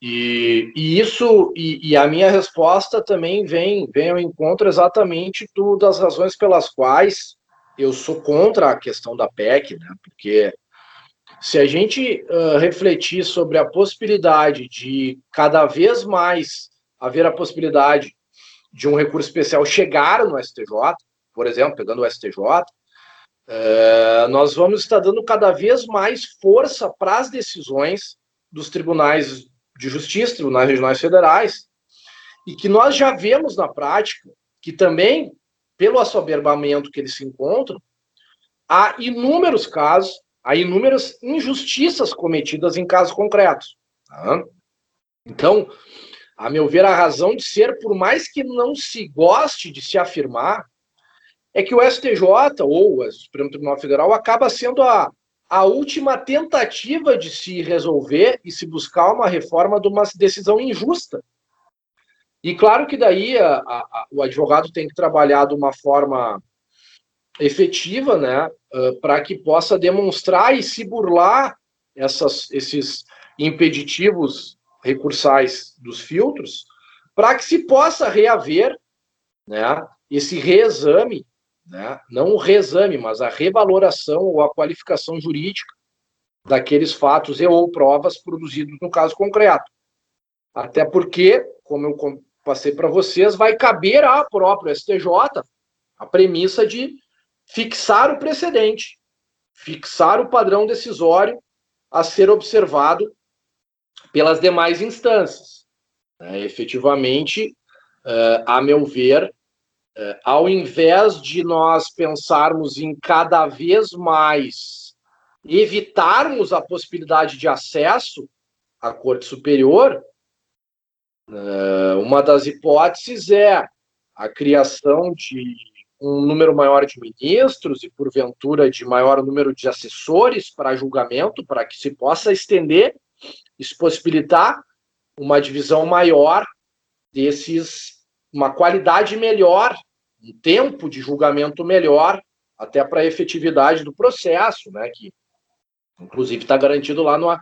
E, e isso, e, e, a minha resposta também vem, vem ao encontro exatamente do, das razões pelas quais eu sou contra a questão da PEC, né? Porque se a gente uh, refletir sobre a possibilidade de cada vez mais haver a possibilidade de um recurso especial chegar no STJ, por exemplo, pegando o STJ, uh, nós vamos estar dando cada vez mais força para as decisões dos tribunais de justiça, tribunais regionais federais, e que nós já vemos na prática que também pelo assoberbamento que eles se encontram, há inúmeros casos, há inúmeras injustiças cometidas em casos concretos. Tá? Então, a meu ver, a razão de ser, por mais que não se goste de se afirmar, é que o STJ, ou o Supremo Tribunal Federal, acaba sendo a, a última tentativa de se resolver e se buscar uma reforma de uma decisão injusta e claro que daí a, a, o advogado tem que trabalhar de uma forma efetiva, né, uh, para que possa demonstrar e se burlar essas, esses impeditivos recursais dos filtros, para que se possa reaver, né, esse reexame, né, não o reexame, mas a revaloração ou a qualificação jurídica daqueles fatos e ou provas produzidos no caso concreto. Até porque, como eu passei para vocês, vai caber à própria STJ a premissa de fixar o precedente, fixar o padrão decisório a ser observado pelas demais instâncias. É, efetivamente, é, a meu ver, é, ao invés de nós pensarmos em cada vez mais evitarmos a possibilidade de acesso à Corte Superior, uma das hipóteses é a criação de um número maior de ministros e, porventura, de maior número de assessores para julgamento, para que se possa estender, isso possibilitar uma divisão maior desses, uma qualidade melhor, um tempo de julgamento melhor, até para a efetividade do processo, né, que inclusive está garantido lá no,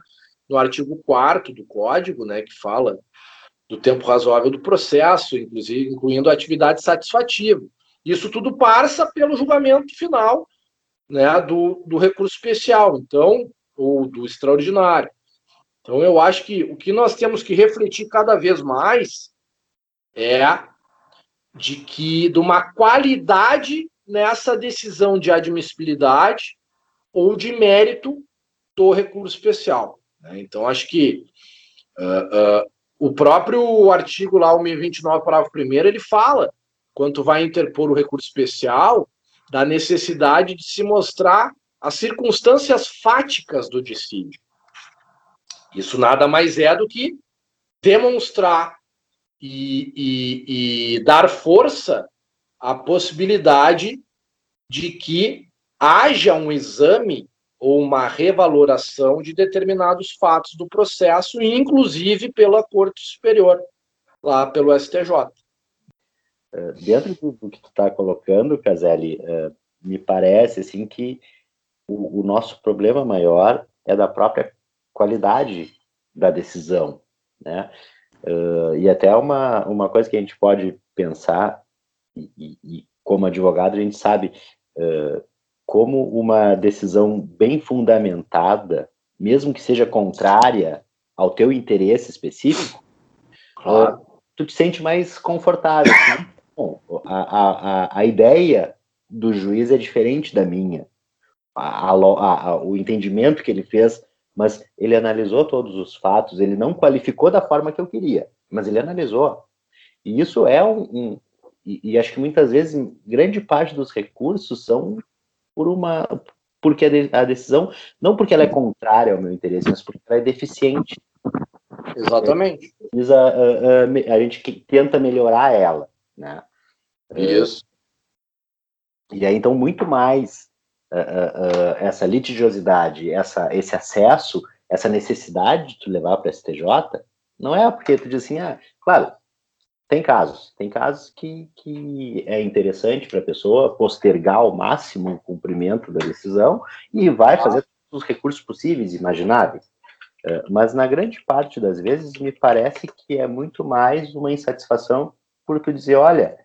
no artigo 4 do Código, né, que fala do tempo razoável do processo, inclusive incluindo a atividade satisfativa. Isso tudo passa pelo julgamento final né, do, do recurso especial, então, ou do extraordinário. Então, eu acho que o que nós temos que refletir cada vez mais é de que de uma qualidade nessa decisão de admissibilidade ou de mérito do recurso especial. Né? Então, acho que uh, o próprio artigo lá, o 1029, parágrafo 1 ele fala quando vai interpor o recurso especial, da necessidade de se mostrar as circunstâncias fáticas do dissídio. Isso nada mais é do que demonstrar e, e, e dar força à possibilidade de que haja um exame ou uma revaloração de determinados fatos do processo, inclusive pela Corte Superior, lá pelo STJ. Eh, dentro do, que tu está colocando, Caselli, uh, me parece assim que o, nosso problema maior é da própria qualidade da decisão, né? Uh, e até uma, uma coisa que a gente pode pensar, e, e, e como advogado a gente sabe como uma decisão bem fundamentada, mesmo que seja contrária ao teu interesse específico, claro. tu te sente mais confortável. Né? Bom, a, a, a ideia do juiz é diferente da minha. A, a, o entendimento que ele fez, mas ele analisou todos os fatos, ele não qualificou da forma que eu queria, mas ele analisou. E isso é um. um e, e, acho que muitas vezes, grande parte dos recursos são por uma. Porque a decisão, não porque ela é contrária ao meu interesse, mas porque ela é deficiente. Exatamente. A, a, a, a gente tenta melhorar ela. Né? Isso. E aí, então, muito mais uh, uh, essa litigiosidade, essa, esse acesso, essa necessidade de tu levar para STJ, não é porque tu diz assim, ah, claro, tem casos, tem casos que, que é interessante para a pessoa postergar ao máximo o cumprimento da decisão e vai fazer todos os recursos possíveis, imagináveis. mas na grande parte das vezes me parece que é muito mais uma insatisfação por tu dizer, olha,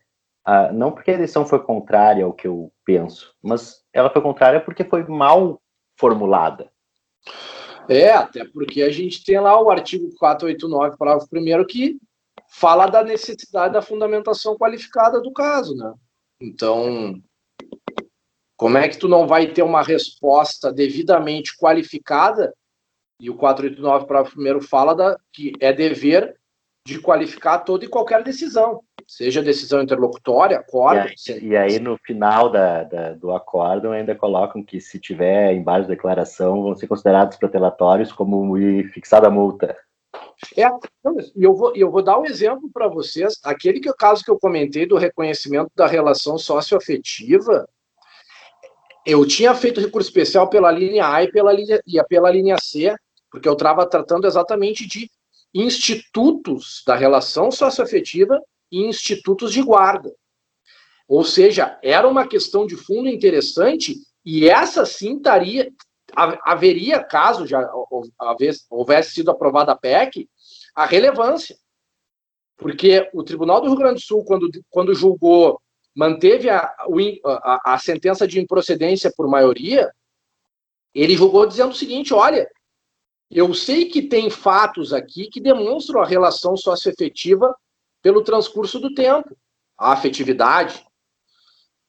ah, não porque a eleição foi contrária ao que eu penso, mas ela foi contrária porque foi mal formulada. É, até porque a gente tem lá o artigo 489, parágrafo 1 que fala da necessidade da fundamentação qualificada do caso, né? Então, como é que tu não vai ter uma resposta devidamente qualificada? E o 489, parágrafo 1 fala da, que é dever de qualificar toda e qualquer decisão seja decisão interlocutória, acordo. E aí, e aí no final da, da, do acórdão ainda colocam que se tiver embaixo da declaração vão ser considerados protelatórios como fixada a multa. É, e eu vou, eu vou dar um exemplo para vocês. Aquele que, caso que eu comentei do reconhecimento da relação socioafetiva, eu tinha feito recurso especial pela linha A e pela linha, e pela linha C, porque eu estava tratando exatamente de institutos da relação socioafetiva e institutos de guarda. Ou seja, era uma questão de fundo interessante e essa sim estaria, haveria, caso já houvesse sido aprovada a PEC, a relevância. Porque o Tribunal do Rio Grande do Sul, quando, quando julgou, manteve a, a, a sentença de improcedência por maioria, ele julgou dizendo o seguinte: olha, eu sei que tem fatos aqui que demonstram a relação socioafetiva pelo transcurso do tempo, a afetividade.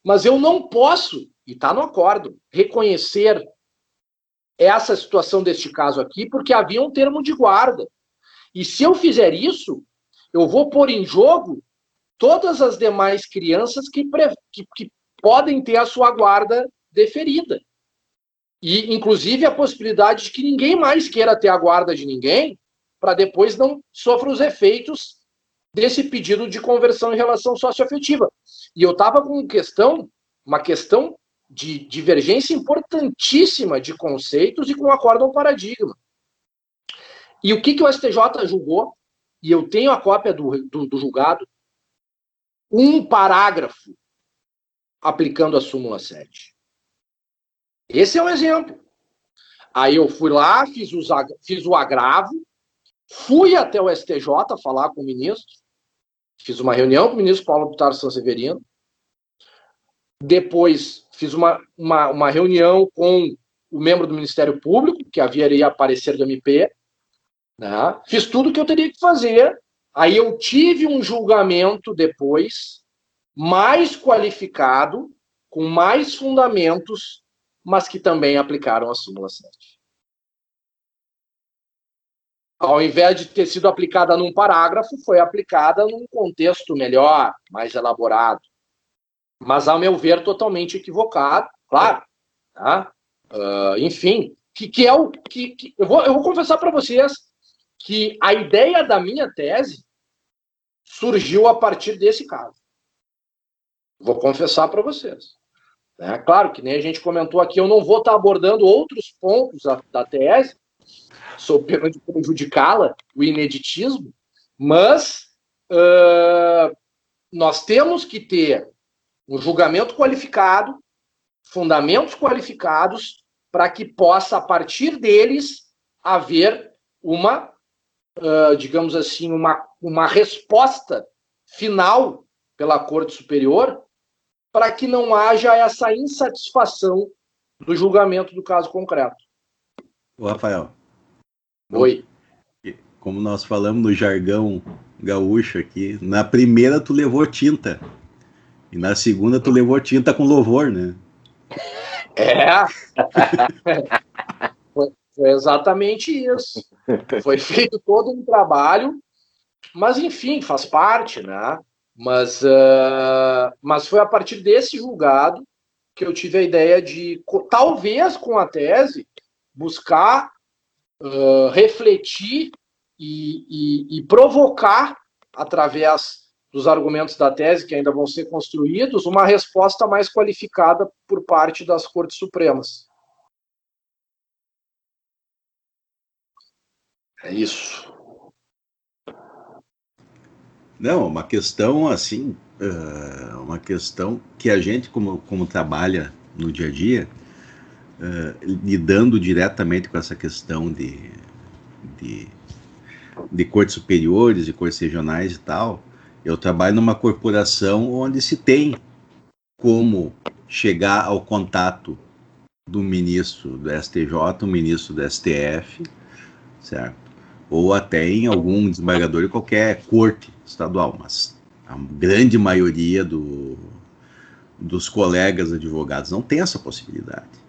Mas eu não posso, e está no acordo, reconhecer essa situação deste caso aqui, porque havia um termo de guarda. E se eu fizer isso, eu vou pôr em jogo todas as demais crianças que, que, que podem ter a sua guarda deferida. E, inclusive, a possibilidade de que ninguém mais queira ter a guarda de ninguém, para depois não sofra os efeitos desse pedido de conversão em relação socioafetiva. E eu estava com questão, uma questão de divergência importantíssima de conceitos e com acordo ao paradigma. E o que, que o STJ julgou? E eu tenho a cópia do, do, do julgado. Um parágrafo aplicando a súmula 7. Esse é um exemplo. Aí eu fui lá, fiz, os, fiz o agravo, fui até o STJ falar com o ministro, fiz uma reunião com o ministro Paulo Pitar Severino, depois fiz uma, uma, uma reunião com o membro do Ministério Público, que havia aparecer do MP, né? fiz tudo o que eu teria que fazer, aí eu tive um julgamento depois, mais qualificado, com mais fundamentos, mas que também aplicaram a súmula 7. Ao invés de ter sido aplicada num parágrafo, foi aplicada num contexto melhor, mais elaborado. Mas, ao meu ver, totalmente equivocado, claro. Tá? Uh, enfim, que, que é o que, que eu, vou, eu vou confessar para vocês que a ideia da minha tese surgiu a partir desse caso. Vou confessar para vocês. É claro que nem a gente comentou aqui, eu não vou estar abordando outros pontos da, da tese, sou pena de prejudicá-la, o ineditismo, mas uh, nós temos que ter um julgamento qualificado, fundamentos qualificados, para que possa, a partir deles, haver uma, uh, digamos assim, uma, uma resposta final pela Corte Superior para que não haja essa insatisfação do julgamento do caso concreto. O Rafael. Oi. Como nós falamos no jargão gaúcho aqui, na primeira tu levou tinta. E na segunda tu levou tinta com louvor, né? É. foi, exatamente isso. Foi feito todo um trabalho, mas enfim, faz parte, né? Mas, uh, mas foi a partir desse julgado que eu tive a ideia de, talvez com a tese, buscar uh, refletir e, e, e, provocar, através dos argumentos da tese que ainda vão ser construídos, uma resposta mais qualificada por parte das Cortes Supremas. É isso. Não, uma questão assim, uh, uma questão que a gente, como, como trabalha no dia a dia, uh, lidando diretamente com essa questão de, de, de cortes superiores e cortes regionais e tal, eu trabalho numa corporação onde se tem como chegar ao contato do ministro do STJ, o ministro do STF, certo? ou até em algum desembargador de qualquer corte estadual, mas a grande maioria do, dos colegas advogados não tem essa possibilidade.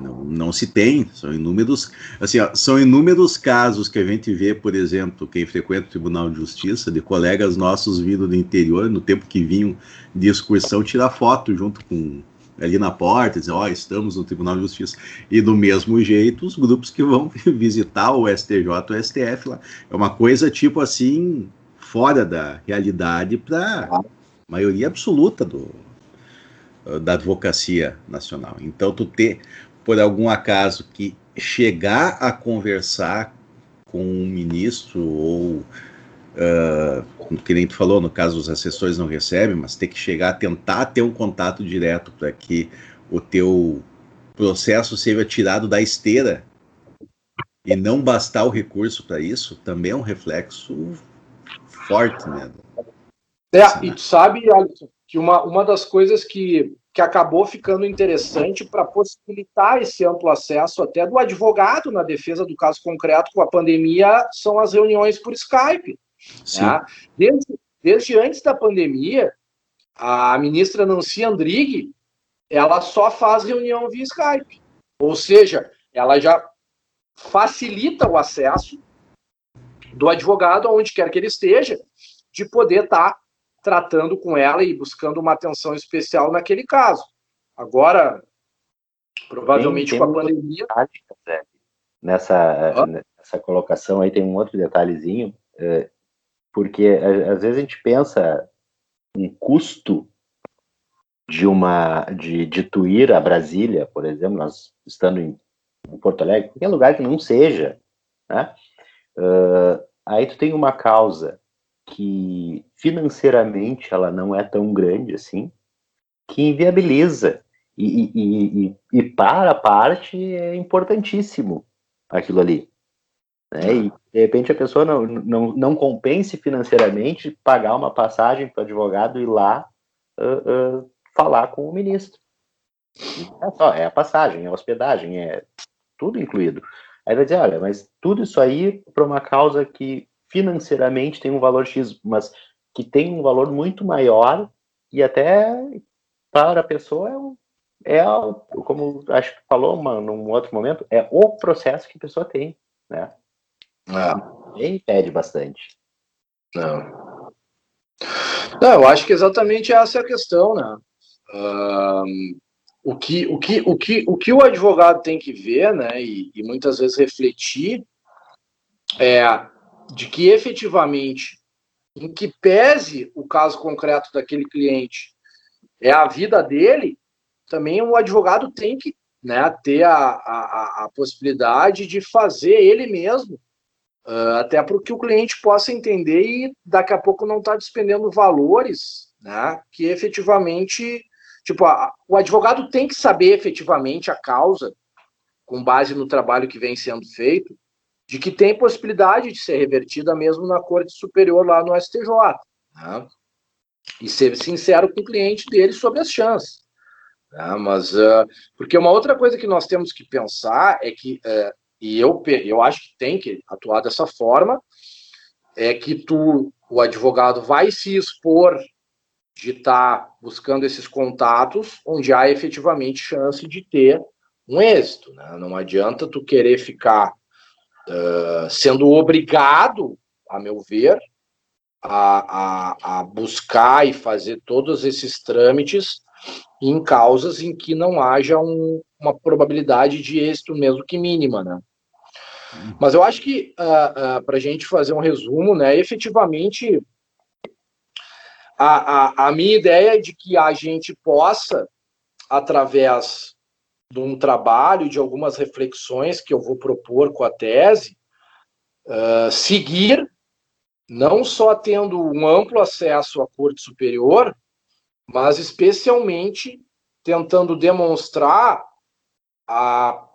Não, não se tem, são inúmeros, assim, ó, são inúmeros casos que a gente vê, por exemplo, quem frequenta o Tribunal de Justiça, de colegas nossos vindo do interior, no tempo que vinham de excursão, tirar foto junto com ali na porta, dizer, ó, oh, estamos no Tribunal de Justiça. E do mesmo jeito, os grupos que vão visitar o STJ, o STF lá. É uma coisa tipo assim, fora da realidade para a maioria absoluta do, da advocacia nacional. Então, tu ter, por algum acaso, que chegar a conversar com um ministro ou uh, que nem tu falou, no caso os assessores não recebem, mas ter que chegar a tentar ter um contato direto para que o teu processo seja tirado da esteira e não bastar o recurso para isso, também é um reflexo forte, né? É, e tu sabe, Alisson, que uma, uma das coisas que, que acabou ficando interessante para possibilitar esse amplo acesso até do advogado na defesa do caso concreto com a pandemia são as reuniões por Skype. Né? Desde, desde antes da pandemia, a ministra Nancy Andrighi, ela só faz reunião via Skype. Ou seja, ela já facilita o acesso do advogado, aonde quer que ele esteja, de poder estar tá tratando com ela e buscando uma atenção especial naquele caso. Agora, Provavelmente tem, tem com a pandemia. Detalhe, nessa, nessa colocação aí tem um outro detalhezinho, é, porque às vezes a gente pensa um custo de uma de, de tu ir a Brasília, por exemplo, nós estando em, em Porto Alegre, qualquer lugar que não seja, né? Uh, aí tu tem uma causa que financeiramente ela não é tão grande assim, que inviabiliza e, e, e, e para a parte é importantíssimo aquilo ali. Né? E de repente a pessoa não, não, não compense financeiramente pagar uma passagem para o advogado ir lá uh, uh, falar com o ministro. É só, é a passagem, é a hospedagem, é tudo incluído. Aí vai dizer, olha, mas tudo isso aí para uma causa que financeiramente tem um valor X, mas que tem um valor muito maior e até para a pessoa é, um, é como acho que falou uma, num outro momento, é o processo que a pessoa tem, né? Ah. E impede bastante. Não. Não, eu acho que exatamente essa é a questão, né? o, que, o, que, o, que, o que o advogado tem que ver, né, e, e muitas vezes refletir, é de que efetivamente, em que pese o caso concreto daquele cliente, é a vida dele, também o advogado tem que né, ter a, a, a possibilidade de fazer ele mesmo, uh, até para que o cliente possa entender e daqui a pouco não estar tá despendendo valores né, que efetivamente Tipo, a, o advogado tem que saber efetivamente a causa, com base no trabalho que vem sendo feito, de que tem possibilidade de ser revertida mesmo na Corte Superior lá no STJ. Né? E ser sincero com o cliente dele sobre as chances. Né? Mas, uh, porque uma outra coisa que nós temos que pensar é que, uh, e eu, eu acho que tem que atuar dessa forma, é que tu, o advogado vai se expor de estar tá buscando esses contatos onde há efetivamente chance de ter um êxito. Né? Não adianta tu querer ficar uh, sendo obrigado, a meu ver, a, a, a, buscar e fazer todos esses trâmites em causas em que não haja um, uma probabilidade de êxito, mesmo que mínima, né? Mas eu acho que, uh, uh, para a gente fazer um resumo, né, efetivamente a, a, a minha ideia é de que a gente possa, através de um trabalho, de algumas reflexões que eu vou propor com a tese, uh, seguir, não só tendo um amplo acesso à Corte Superior, mas especialmente tentando demonstrar a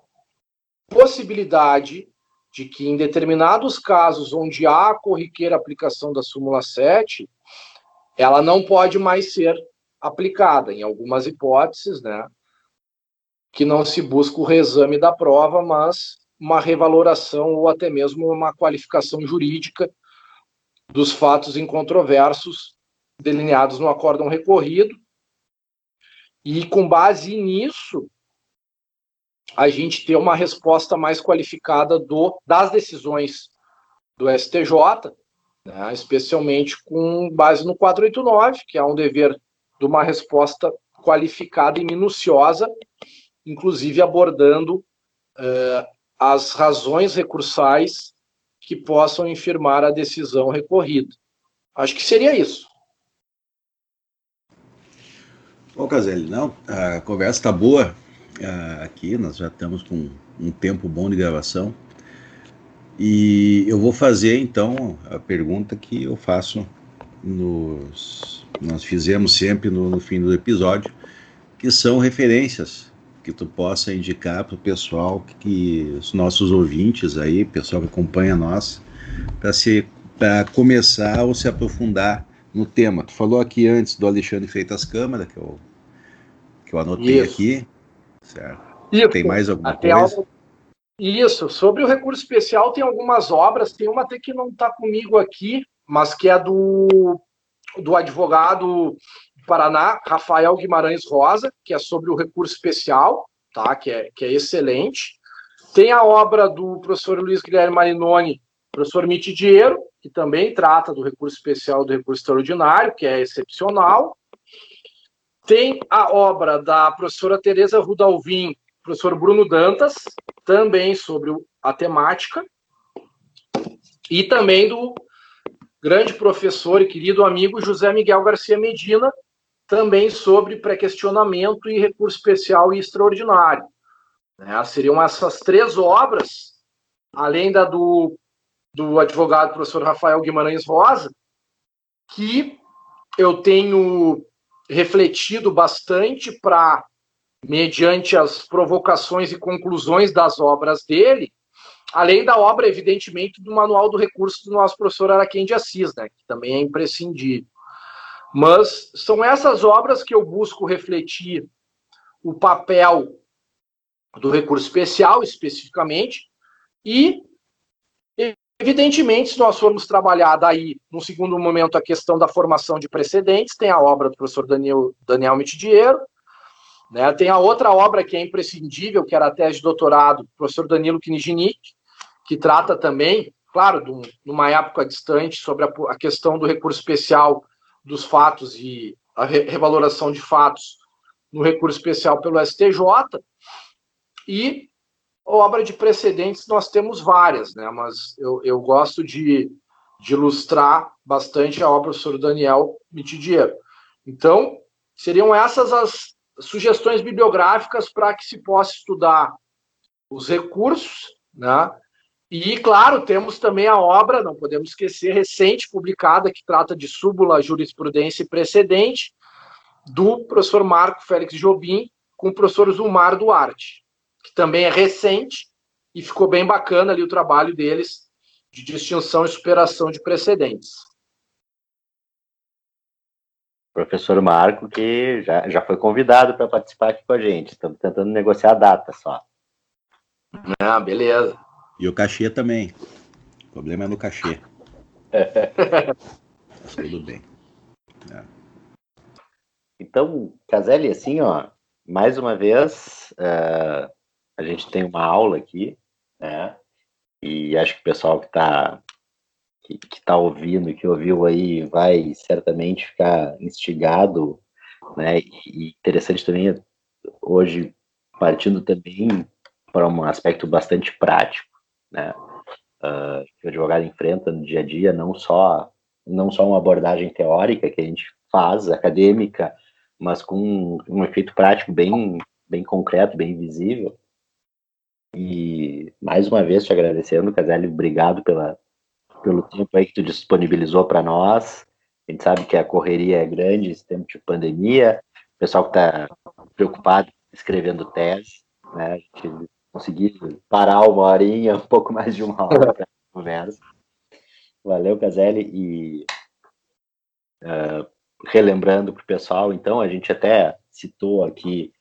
possibilidade de que, em determinados casos onde há corriqueira aplicação da súmula 7, ela não pode mais ser aplicada em algumas hipóteses, né? Que não se busca o reexame da prova, mas uma revaloração ou até mesmo uma qualificação jurídica dos fatos incontroversos delineados no acórdão recorrido. E com base nisso, a gente ter uma resposta mais qualificada do, das decisões do STJ, né, especialmente com base no 489, que é um dever de uma resposta qualificada e minuciosa, inclusive abordando uh, as razões recursais que possam infirmar a decisão recorrida. Acho que seria isso. Bom, Caselli, não, a conversa está boa uh, aqui, nós já estamos com um tempo bom de gravação. E eu vou fazer então a pergunta que eu faço nos nós fizemos sempre no, no fim do episódio, que são referências que tu possa indicar para o pessoal que, os nossos ouvintes aí, pessoal que acompanha nós, para se para começar ou se aprofundar no tema. Tu falou aqui antes do Alexandre Freitas Câmara, que eu que eu anotei Isso. aqui, certo? Isso. Tem mais alguma Até coisa? Isso, sobre o recurso especial tem algumas obras, tem uma até que não está comigo aqui, mas que é do, do advogado do Paraná, Rafael Guimarães Rosa, que é sobre o recurso especial, tá? que, é, que é excelente. Tem a obra do professor Luiz Guilherme Marinoni, professor Mitidiero, que também trata do recurso especial do recurso extraordinário, que é excepcional. Tem a obra da professora Tereza Rudalvin, professor Bruno Dantas, também sobre a temática, e também do grande professor e querido amigo José Miguel Garcia Medina, também sobre pré-questionamento e recurso especial e extraordinário. Né? Seriam essas três obras, além da do, do advogado professor Rafael Guimarães Rosa, que eu tenho refletido bastante para, mediante as provocações e conclusões das obras dele, além da obra, evidentemente, do Manual do Recurso do nosso professor Araquém de Assis, né, que também é imprescindível. Mas são essas obras que eu busco refletir o papel do recurso especial, especificamente, e, evidentemente, se nós formos trabalhar daí, no segundo momento, a questão da formação de precedentes, tem a obra do professor Daniel, Daniel Mitidiero, né, tem a outra obra que é imprescindível, que era a tese de doutorado do professor Danilo Knijnik, que trata também, claro, de uma época distante, sobre a, a questão do recurso especial dos fatos e a re revaloração de fatos no recurso especial pelo STJ. E obra de precedentes nós temos várias, né? mas eu, eu gosto de, de ilustrar bastante a obra do professor Daniel Mitidiero. Então, seriam essas as sugestões bibliográficas para que se possa estudar os recursos, né? E, claro, temos também a obra, não podemos esquecer, recente, publicada, que trata de súbula, jurisprudência e precedente, do professor Marco Félix Jobim, com o professor Zumar Duarte, que também é recente e ficou bem bacana ali o trabalho deles de distinção e superação de precedentes. Professor Marco, que já, já foi convidado para participar aqui com a gente. Estamos tentando negociar a data só. Ah, beleza. E o cachê também. O problema é no cachê. Mas tudo bem. É. Então, Caselli, assim, ó, mais uma vez, uh, a gente tem uma aula aqui, né? E acho que o pessoal que está que, que tá ouvindo, que ouviu aí, vai certamente ficar instigado, né? E interessante também, hoje, partindo também para um aspecto bastante prático, né? Uh, que o advogado enfrenta no dia a dia, não só não só uma abordagem teórica que a gente faz, acadêmica, mas com um, um efeito prático bem, bem concreto, bem visível. E mais uma vez te agradecendo, Caselli, obrigado pela, pelo tempo aí que tu disponibilizou para nós. A gente sabe que a correria é grande, esse tempo de pandemia, o pessoal que está preocupado escrevendo tese, né? A gente conseguir parar uma horinha, um pouco mais de uma hora para conversa. Valeu, Caselli. E uh, relembrando para o pessoal, então, a gente até citou aqui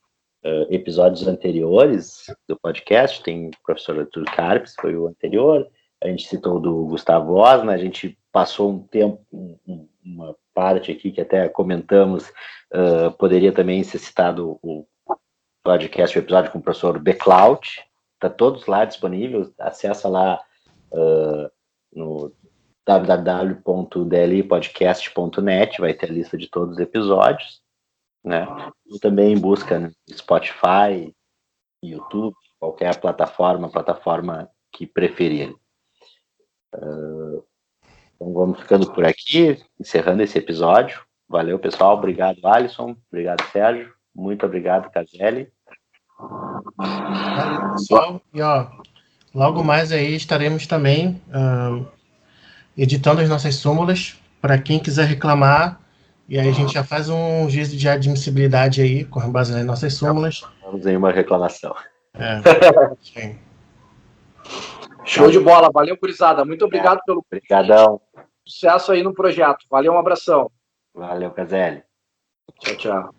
uh, episódios anteriores do podcast, tem o professor Arthur Carpes, foi o anterior, a gente citou do Gustavo Osma, a gente passou um tempo, um, uma parte aqui que até comentamos, uh, poderia também ser citado o podcast, o episódio com o professor Becloud, está todos lá disponíveis, acessa lá uh, no www.dlipodcast.net, vai ter a lista de todos os episódios, né? E também busca no Spotify, YouTube, qualquer plataforma, plataforma que preferir. Uh, então vamos ficando por aqui, encerrando esse episódio. Valeu, pessoal. Obrigado, Alisson. Obrigado, Sérgio. Muito obrigado, Caselli. Valeu, pessoal. E ó, logo mais aí estaremos também uh, editando as nossas súmulas para quem quiser reclamar. E aí a gente já faz um juízo de admissibilidade aí, com base nas nossas súmulas. Vamos em uma reclamação. É. Sim. Show de bola. Valeu, gurizada. Muito obrigado pelo Obrigadão. sucesso aí no projeto. Valeu, um abração. Valeu, Caselli. Tchau, tchau.